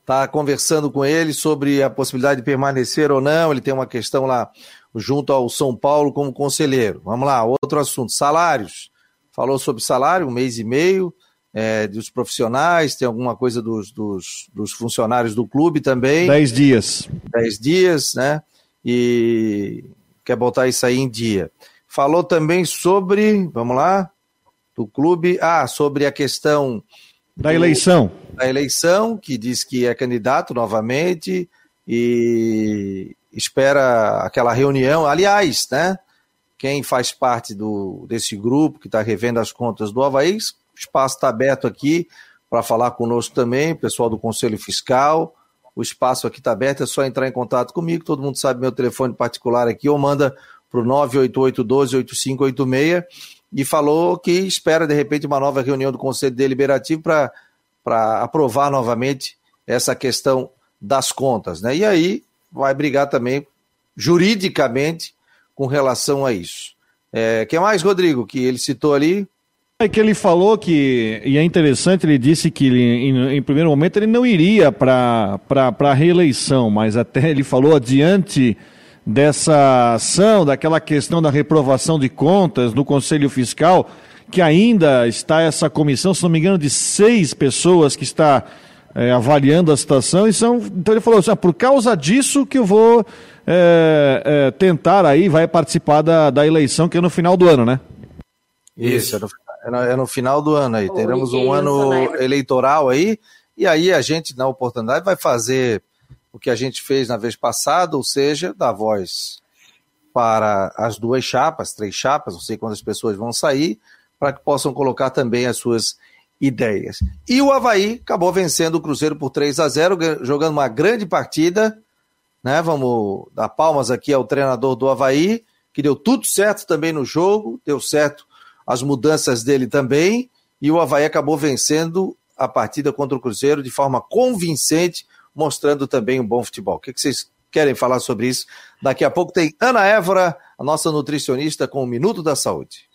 está conversando com ele sobre a possibilidade de permanecer ou não. Ele tem uma questão lá junto ao São Paulo como conselheiro. Vamos lá, outro assunto: salários. Falou sobre salário, um mês e meio é, dos profissionais, tem alguma coisa dos, dos, dos, funcionários do clube também. Dez dias. Dez dias, né? E quer botar isso aí em dia. Falou também sobre, vamos lá, do clube. Ah, sobre a questão da do, eleição. Da eleição, que diz que é candidato novamente e espera aquela reunião. Aliás, né? Quem faz parte do, desse grupo que está revendo as contas do Havaí, o espaço está aberto aqui para falar conosco também, pessoal do Conselho Fiscal. O espaço aqui está aberto, é só entrar em contato comigo. Todo mundo sabe meu telefone particular aqui, ou manda para o 988 12 8586 e falou que espera, de repente, uma nova reunião do Conselho Deliberativo para aprovar novamente essa questão das contas. Né? E aí vai brigar também juridicamente com relação a isso. É, que mais, Rodrigo, que ele citou ali? É que ele falou que, e é interessante, ele disse que ele, em, em primeiro momento ele não iria para a reeleição, mas até ele falou adiante dessa ação, daquela questão da reprovação de contas no Conselho Fiscal, que ainda está essa comissão, se não me engano, de seis pessoas que está é, avaliando a situação, e são, então ele falou assim, ah, por causa disso que eu vou é, é, tentar aí, vai participar da, da eleição, que é no final do ano, né? Isso, é no, é no, é no final do ano aí, teremos um ano eleitoral aí, e aí a gente, na oportunidade, vai fazer o que a gente fez na vez passada, ou seja, dar voz para as duas chapas, três chapas, não sei quantas pessoas vão sair, para que possam colocar também as suas ideias. E o Havaí acabou vencendo o Cruzeiro por 3 a 0 jogando uma grande partida. Né? Vamos dar palmas aqui ao treinador do Havaí, que deu tudo certo também no jogo, deu certo as mudanças dele também, e o Havaí acabou vencendo a partida contra o Cruzeiro de forma convincente, mostrando também um bom futebol. O que, vocês querem falar sobre isso? Daqui a pouco tem Ana Évora, a nossa nutricionista, com o Minuto da Saúde.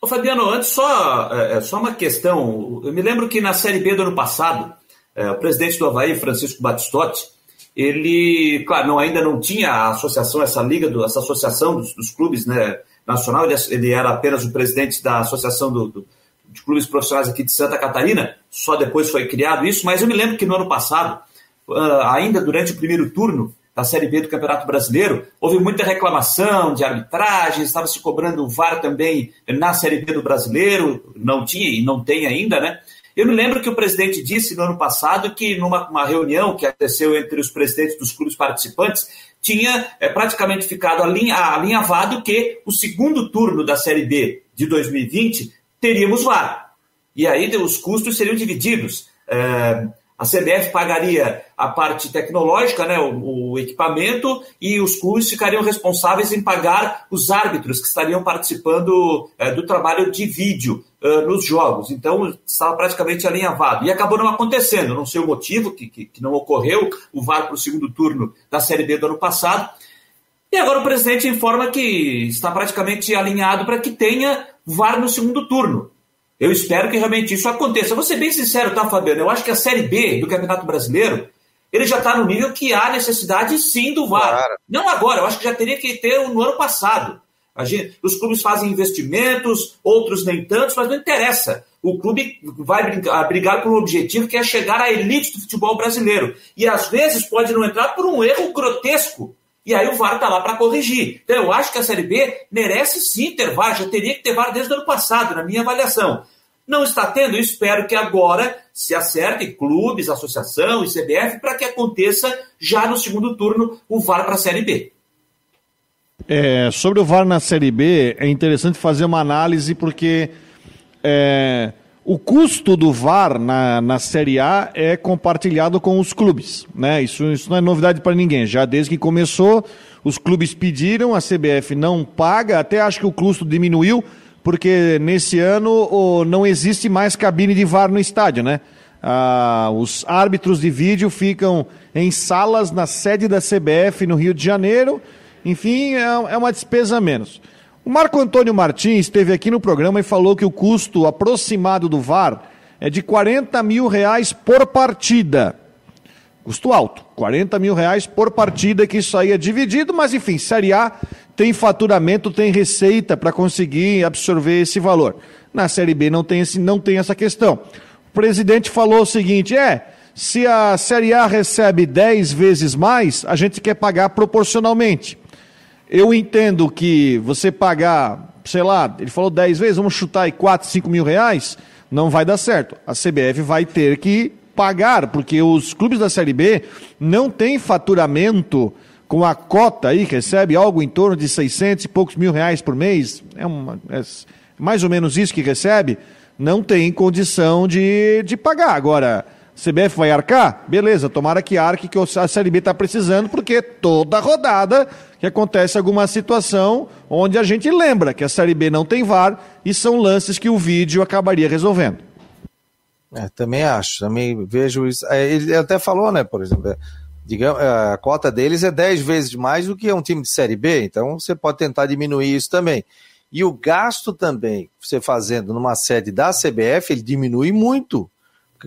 Ô Fabiano, antes só, é, é, só uma questão. Eu me lembro que na Série B do ano passado, é, o presidente do Havaí, Francisco Batistotti, ele, claro, não, ainda não tinha a associação, essa liga, do, essa associação dos, dos clubes né, nacional, ele, ele, era apenas o presidente da associação do, do, de clubes profissionais aqui de Santa Catarina, só depois foi criado isso, mas eu me lembro que no ano passado uh, ainda durante o primeiro turno da Série B do Campeonato Brasileiro, houve muita reclamação de arbitragem, estava se cobrando o VAR também na Série B do Brasileiro, não tinha e não tem ainda, né? Eu me lembro que o presidente disse no ano passado que numa reunião que aconteceu entre os presidentes dos clubes participantes, tinha é, praticamente ficado alinhavado que o segundo turno da Série B de 2020 teríamos VAR. E aí os custos seriam divididos. É, a CBF pagaria a parte tecnológica, né, o, o, equipamento, e os clubes ficariam responsáveis em pagar os árbitros que estariam participando é, do trabalho de vídeo uh, nos jogos. Então, estava praticamente alinhavado. E acabou não acontecendo, não sei o motivo que, que, que não ocorreu o VAR para o segundo turno da Série B do ano passado. E agora o presidente informa que está praticamente alinhado para que tenha VAR no segundo turno. Eu espero que realmente isso aconteça. Vou ser bem sincero, tá, Fabiano? Eu acho que a Série B do Campeonato Brasileiro ele já está no nível que há necessidade sim do VAR. Claro. Não agora, eu acho que já teria que ter no ano passado. Gente, os clubes fazem investimentos, outros nem tantos, mas não interessa. O clube vai brigar, brigar por um objetivo que é chegar à elite do futebol brasileiro. E às vezes pode não entrar por um erro grotesco. E aí o VAR está lá para corrigir. Então eu acho que a Série B merece sim ter VAR, já teria que ter VAR desde o ano passado, na minha avaliação. Não está tendo, espero que agora se acerte clubes, associação e CBF para que aconteça já no segundo turno o VAR para a Série B. É, sobre o VAR na Série B, é interessante fazer uma análise porque é, O custo do VAR na, na Série A é compartilhado com os clubes, né? Isso, isso não é novidade para ninguém. Já desde que começou, os clubes pediram, a CBF não paga, até acho que o custo diminuiu, porque nesse ano oh, não existe mais cabine de VAR no estádio, né? Ah, os árbitros de vídeo ficam em salas na sede da CBF no Rio de Janeiro. Enfim, é, é uma despesa a menos. O Marco Antônio Martins esteve aqui no programa e falou que o custo aproximado do VAR é de 40 mil reais por partida. Custo alto, 40 mil reais por partida, que isso aí é dividido, mas enfim, Série A tem faturamento, tem receita para conseguir absorver esse valor. Na Série B não tem, esse, não tem essa questão. O presidente falou o seguinte: é, se a Série A recebe 10 vezes mais, a gente quer pagar proporcionalmente. Eu entendo que você pagar, sei lá, ele falou 10 vezes, vamos chutar aí 4, 5 mil reais, não vai dar certo. A CBF vai ter que pagar, porque os clubes da Série B não têm faturamento com a cota aí, recebe algo em torno de 600 e poucos mil reais por mês, é, uma, é mais ou menos isso que recebe, não tem condição de, de pagar. Agora, CBF vai arcar? Beleza, tomara que arque, que a Série B está precisando, porque toda rodada que acontece alguma situação onde a gente lembra que a Série B não tem VAR e são lances que o vídeo acabaria resolvendo. É, também acho, também vejo isso. É, ele até falou, né, por exemplo, é, digamos, a cota deles é 10 vezes mais do que um time de Série B, então você pode tentar diminuir isso também. E o gasto também, você fazendo numa sede da CBF, ele diminui muito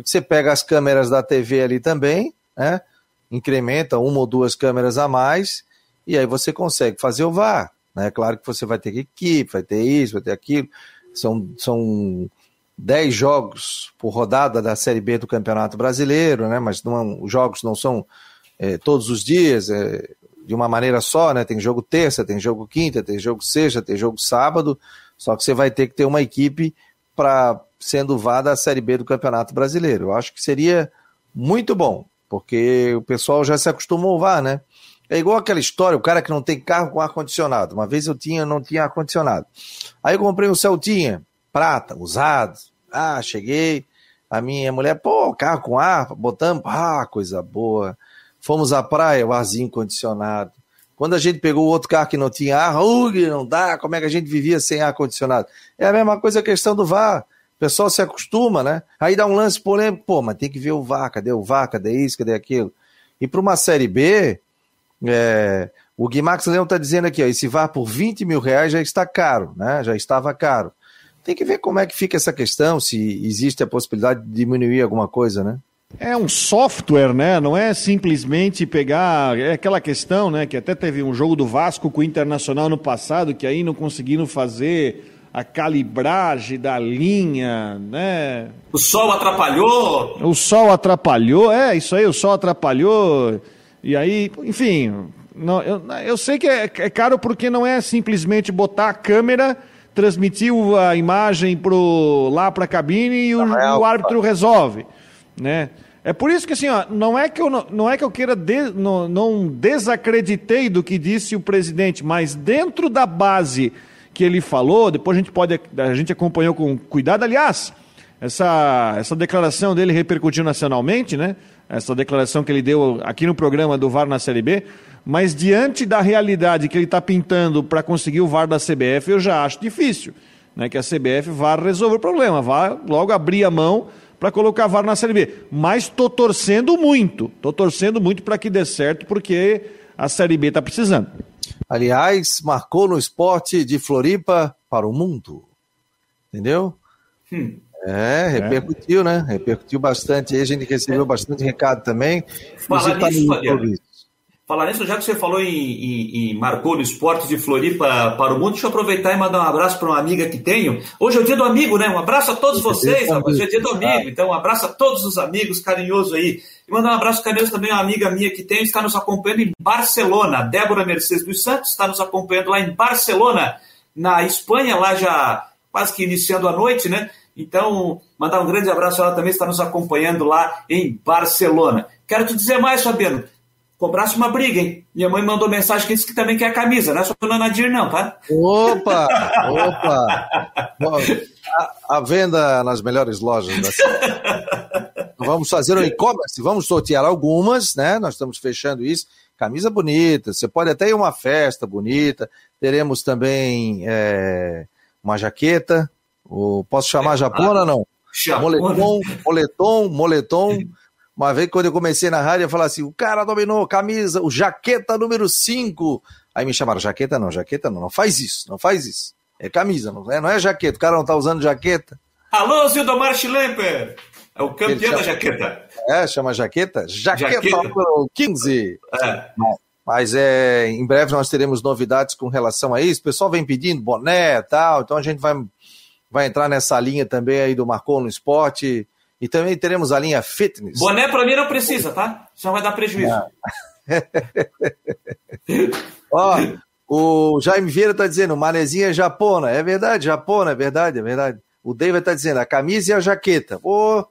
você pega as câmeras da TV ali também, né? Incrementa uma ou duas câmeras a mais, e aí você consegue fazer o VAR. Né? Claro que você vai ter equipe, vai ter isso, vai ter aquilo. São, são 10 jogos por rodada da Série B do Campeonato Brasileiro, né? Mas não, os jogos não são é, todos os dias, é, de uma maneira só, né? Tem jogo terça, tem jogo quinta, tem jogo sexta, tem jogo sábado. Só que você vai ter que ter uma equipe para sendo vada a Série B do Campeonato Brasileiro. Eu acho que seria muito bom, porque o pessoal já se acostumou a VAR, né? É igual aquela história, o cara que não tem carro com ar-condicionado. Uma vez eu tinha, não tinha ar-condicionado. Aí eu comprei um Celtinha, prata, usado. Ah, cheguei. A minha mulher, pô, carro com ar, botamos, ah, coisa boa. Fomos à praia, o arzinho condicionado. Quando a gente pegou o outro carro que não tinha ar, ui, não dá, como é que a gente vivia sem ar-condicionado? É a mesma coisa a questão do VAR. O pessoal se acostuma, né? Aí dá um lance polêmico, pô, mas tem que ver o VAR, cadê o VAR, cadê isso, cadê aquilo? E para uma Série B, é, o Guimax Leão está dizendo aqui, ó, esse VAR por 20 mil reais já está caro, né? Já estava caro. Tem que ver como é que fica essa questão, se existe a possibilidade de diminuir alguma coisa, né? É um software, né? Não é simplesmente pegar. É aquela questão, né? Que até teve um jogo do Vasco com o Internacional no passado, que aí não conseguiram fazer a calibragem da linha, né? O sol atrapalhou? O sol atrapalhou, é, isso aí, o sol atrapalhou. E aí, enfim, não, eu, eu sei que é, é caro porque não é simplesmente botar a câmera, transmitir a imagem pro, lá para a cabine e o, o árbitro resolve, né? É por isso que assim, ó, não é que eu não, não é que eu queira de, não, não desacreditei do que disse o presidente, mas dentro da base que ele falou, depois a gente pode, a gente acompanhou com cuidado, aliás, essa, essa declaração dele repercutiu nacionalmente, né? Essa declaração que ele deu aqui no programa do VAR na Série B, mas diante da realidade que ele está pintando para conseguir o VAR da CBF, eu já acho difícil, né? Que a CBF vá resolver o problema, vá logo abrir a mão para colocar VAR na Série B. Mas estou torcendo muito, estou torcendo muito para que dê certo, porque a Série B está precisando. Aliás, marcou no esporte de Floripa para o mundo. Entendeu? Hum. É, repercutiu, é. né? Repercutiu bastante aí, a gente recebeu é. bastante recado também. Falar nisso, tá Falar nisso, já que você falou em, em, em, marcou no esporte de Floripa para o mundo, deixa eu aproveitar e mandar um abraço para uma amiga que tenho. Hoje é o dia do amigo, né? Um abraço a todos vocês, Hoje é dia do amigo. Então, um abraço a todos os amigos, carinhoso aí. E mandar um abraço carinhoso também a uma amiga minha que tem, está nos acompanhando em Barcelona. Débora Mercedes dos Santos está nos acompanhando lá em Barcelona, na Espanha, lá já quase que iniciando a noite, né? Então, mandar um grande abraço, ela também está nos acompanhando lá em Barcelona. Quero te dizer mais, Fabiano cobrasse uma briga, hein? Minha mãe mandou mensagem que disse que também quer camisa, não é só Dona Nadir, não, tá? Opa! Opa! Bom, A, a venda nas melhores lojas da cidade. vamos fazer um e-commerce, vamos sortear algumas, né? Nós estamos fechando isso. Camisa bonita, você pode até ir a uma festa bonita. Teremos também é, uma jaqueta. O, posso chamar é, japona ou não? Moletom, moletom, moletom. Uma vez quando eu comecei na rádio, eu falava assim: o cara dominou camisa, o jaqueta número 5. Aí me chamaram, jaqueta não, jaqueta não, não faz isso, não faz isso. É camisa, não é, não é jaqueta, o cara não tá usando jaqueta. Alô, Zildomar Schlemper! É o campeão da jaqueta. É, chama jaqueta? Jaqueta, jaqueta. número 15. É. Mas é, em breve nós teremos novidades com relação a isso. O pessoal vem pedindo boné e tal, então a gente vai, vai entrar nessa linha também aí do Marcou no Esporte. E também teremos a linha fitness. Boné para mim não precisa, tá? Só vai dar prejuízo. Ó, o Jaime Vieira está dizendo, manezinha japona. É verdade, japona, é verdade, é verdade. O David está dizendo, a camisa e a jaqueta. Pô,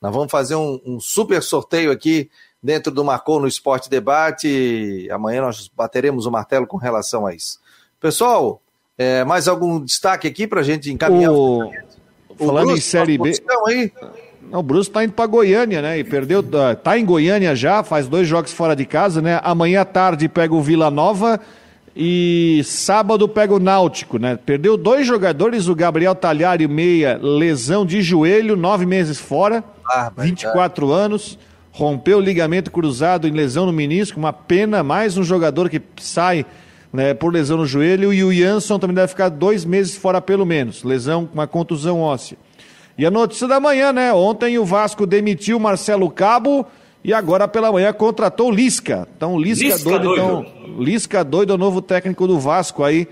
nós vamos fazer um, um, super sorteio aqui dentro do Marcou no Esporte Debate. Amanhã nós bateremos o martelo com relação a isso. Pessoal, é, mais algum destaque aqui para a gente encaminhar? O... o Falando Bruce, em Série B. Aí? Não, o Bruce está indo para Goiânia, né? E perdeu. Tá em Goiânia já, faz dois jogos fora de casa, né? Amanhã à tarde pega o Vila Nova e sábado pega o Náutico, né? Perdeu dois jogadores, o Gabriel Talhari, meia, lesão de joelho, nove meses fora, ah, 24 anos, rompeu o ligamento cruzado em lesão no menisco, uma pena, mais um jogador que sai né, por lesão no joelho, e o Jansson também deve ficar dois meses fora pelo menos, lesão, uma contusão óssea. E a notícia da manhã, né? Ontem o Vasco demitiu Marcelo Cabo e agora pela manhã contratou Lisca. Então, Lisca, Lisca doido, doido, então, Lisca doido é o novo técnico do Vasco aí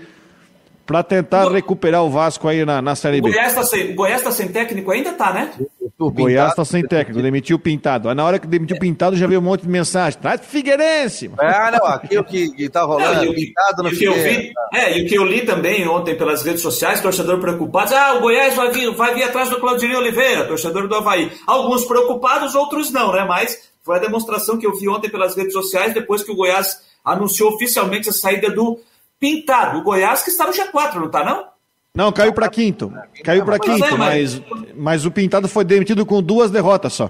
para tentar recuperar o Vasco aí na, na Série B. O Goiás está sem, tá sem técnico ainda, tá, né? O Goiás está sem técnico, demitiu o Pintado. Aí na hora que demitiu o Pintado já veio um monte de mensagem. Traz Figueirense! Ah, não, aqui o que, que tá rolando, não, Pintado no Figueirense. É, e o que eu li também ontem pelas redes sociais, torcedor preocupado. Ah, o Goiás vai vir, vai vir atrás do Claudinho Oliveira, torcedor do Havaí. Alguns preocupados, outros não, né? Mas foi a demonstração que eu vi ontem pelas redes sociais, depois que o Goiás anunciou oficialmente a saída do Pintado, o Goiás que está no G4, não está não? Não, caiu para quinto. Caiu para quinto, é, mas... mas o Pintado foi demitido com duas derrotas só.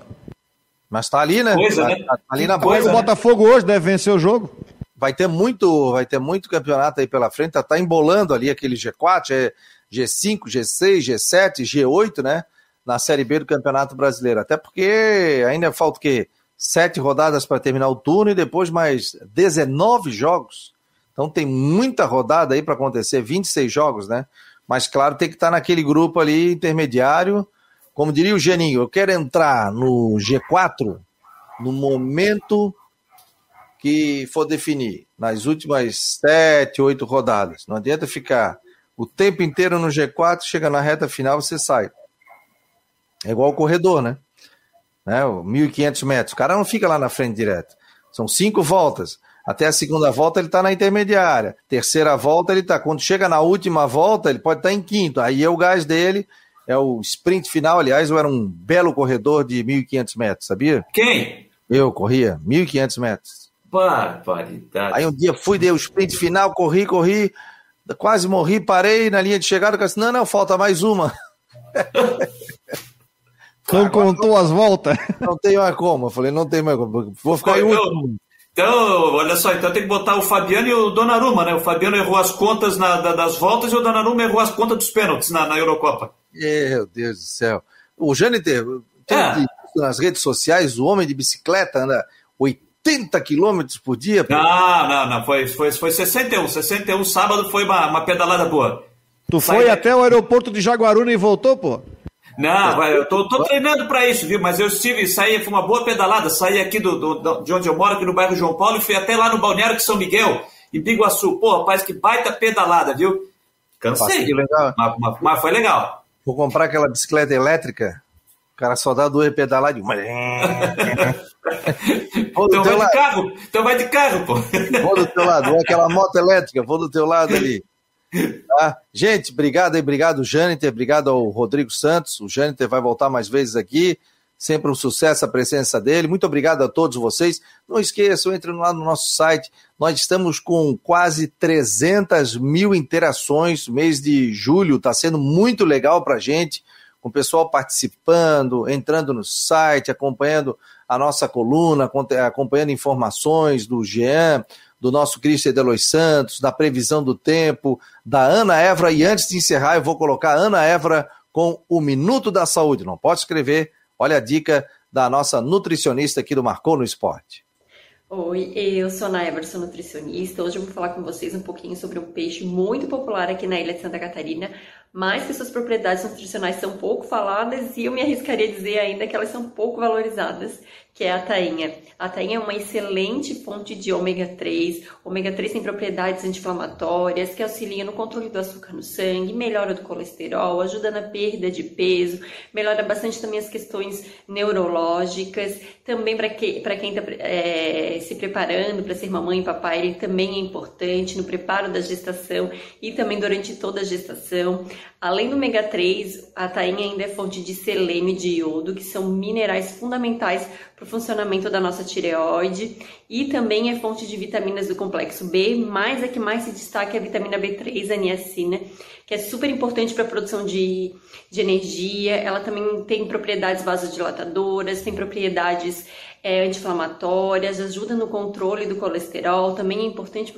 Mas tá ali, né? Coisa, tá, né? Tá ali na coisa, O né? Botafogo hoje deve vencer o jogo. Vai ter muito, vai ter muito campeonato aí pela frente. Tá, tá embolando ali aquele G4, é G5, G6, G7, G8, né? Na Série B do Campeonato Brasileiro. Até porque ainda falta o quê? Sete rodadas para terminar o turno e depois mais 19 jogos. Então tem muita rodada aí para acontecer, 26 jogos, né? Mas claro, tem que estar tá naquele grupo ali intermediário. Como diria o Geninho, eu quero entrar no G4 no momento que for definir, nas últimas sete, oito rodadas. Não adianta ficar o tempo inteiro no G4, chega na reta final, você sai. É igual o corredor, né? né? 1.500 metros. O cara não fica lá na frente direto. São cinco voltas. Até a segunda volta ele está na intermediária. Terceira volta ele está. Quando chega na última volta, ele pode estar tá em quinto. Aí é o gás dele, é o sprint final. Aliás, eu era um belo corredor de 1.500 metros, sabia? Quem? Eu corria 1.500 metros. Barbaridade. Aí um dia fui, dei o sprint final, corri, corri, quase morri, parei na linha de chegada, disse, não, não, falta mais uma. Não contou as voltas? Não tem mais como. Eu falei, não tem mais como. Vou ficar em último. Então, olha só, então tem que botar o Fabiano e o Donnarumma, né? O Fabiano errou as contas na, da, das voltas e o Donnarumma errou as contas dos pênaltis na, na Eurocopa. Meu Deus do céu. O Jâniter, é. nas redes sociais, o homem de bicicleta anda 80 quilômetros por dia. Pô. Não, não, não, foi, foi, foi 61. 61 sábado foi uma, uma pedalada boa. Tu Sai... foi até o aeroporto de Jaguaruna e voltou, pô? Não, eu tô, tô treinando para isso, viu? Mas eu estive, saí, foi uma boa pedalada, saí aqui do, do, de onde eu moro, aqui no bairro João Paulo, e fui até lá no Balneário de São Miguel, em Biguaçu. Pô, rapaz, que baita pedalada, viu? Cansei. Mas, mas, mas, foi legal. Vou comprar aquela bicicleta elétrica, o cara só dá duas pedaladas. então vai lado. de carro, então vai de carro, pô. Vou do teu lado, ou aquela moto elétrica, vou do teu lado ali. Tá? Gente, obrigado aí, obrigado, Jâniter, obrigado ao Rodrigo Santos. O Jâniter vai voltar mais vezes aqui. Sempre um sucesso a presença dele. Muito obrigado a todos vocês. Não esqueçam, entrem lá no nosso site. Nós estamos com quase 300 mil interações. Mês de julho está sendo muito legal para a gente, com o pessoal participando, entrando no site, acompanhando a nossa coluna, acompanhando informações do Jean, do nosso Cristian Delois Santos, da previsão do tempo, da Ana Évora. E antes de encerrar, eu vou colocar Ana Évora com o Minuto da Saúde. Não pode escrever Olha a dica da nossa nutricionista aqui do Marcou no Esporte. Oi, eu sou a Ana Everson, nutricionista. Hoje eu vou falar com vocês um pouquinho sobre um peixe muito popular aqui na ilha de Santa Catarina, mas que suas propriedades nutricionais são pouco faladas e eu me arriscaria a dizer ainda que elas são pouco valorizadas, que é a tainha. A tainha é uma excelente fonte de ômega 3. O ômega 3 tem propriedades anti-inflamatórias que auxiliam no controle do açúcar no sangue, melhora do colesterol, ajuda na perda de peso, melhora bastante também as questões neurológicas. Também para que, quem está é, se preparando para ser mamãe e papai, ele também é importante no preparo da gestação e também durante toda a gestação. Além do ômega 3, a tainha ainda é fonte de selênio e de iodo, que são minerais fundamentais para o funcionamento da nossa tireoide e também é fonte de vitaminas do complexo B, mas a que mais se destaca é a vitamina B3, a niacina, que é super importante para a produção de, de energia. Ela também tem propriedades vasodilatadoras, tem propriedades é, anti-inflamatórias, ajuda no controle do colesterol, também é importante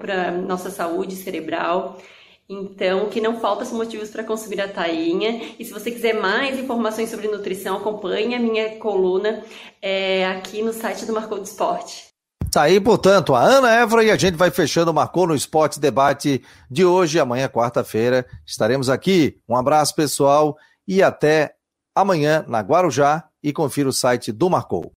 para a nossa saúde cerebral. Então, que não falta são motivos para consumir a tainha. E se você quiser mais informações sobre nutrição, acompanhe a minha coluna é, aqui no site do Marcou do Esporte. Tá aí, portanto, a Ana Évora e a gente vai fechando o Marcou no Esporte debate de hoje. Amanhã, quarta-feira, estaremos aqui. Um abraço, pessoal, e até amanhã na Guarujá. E confira o site do Marcou.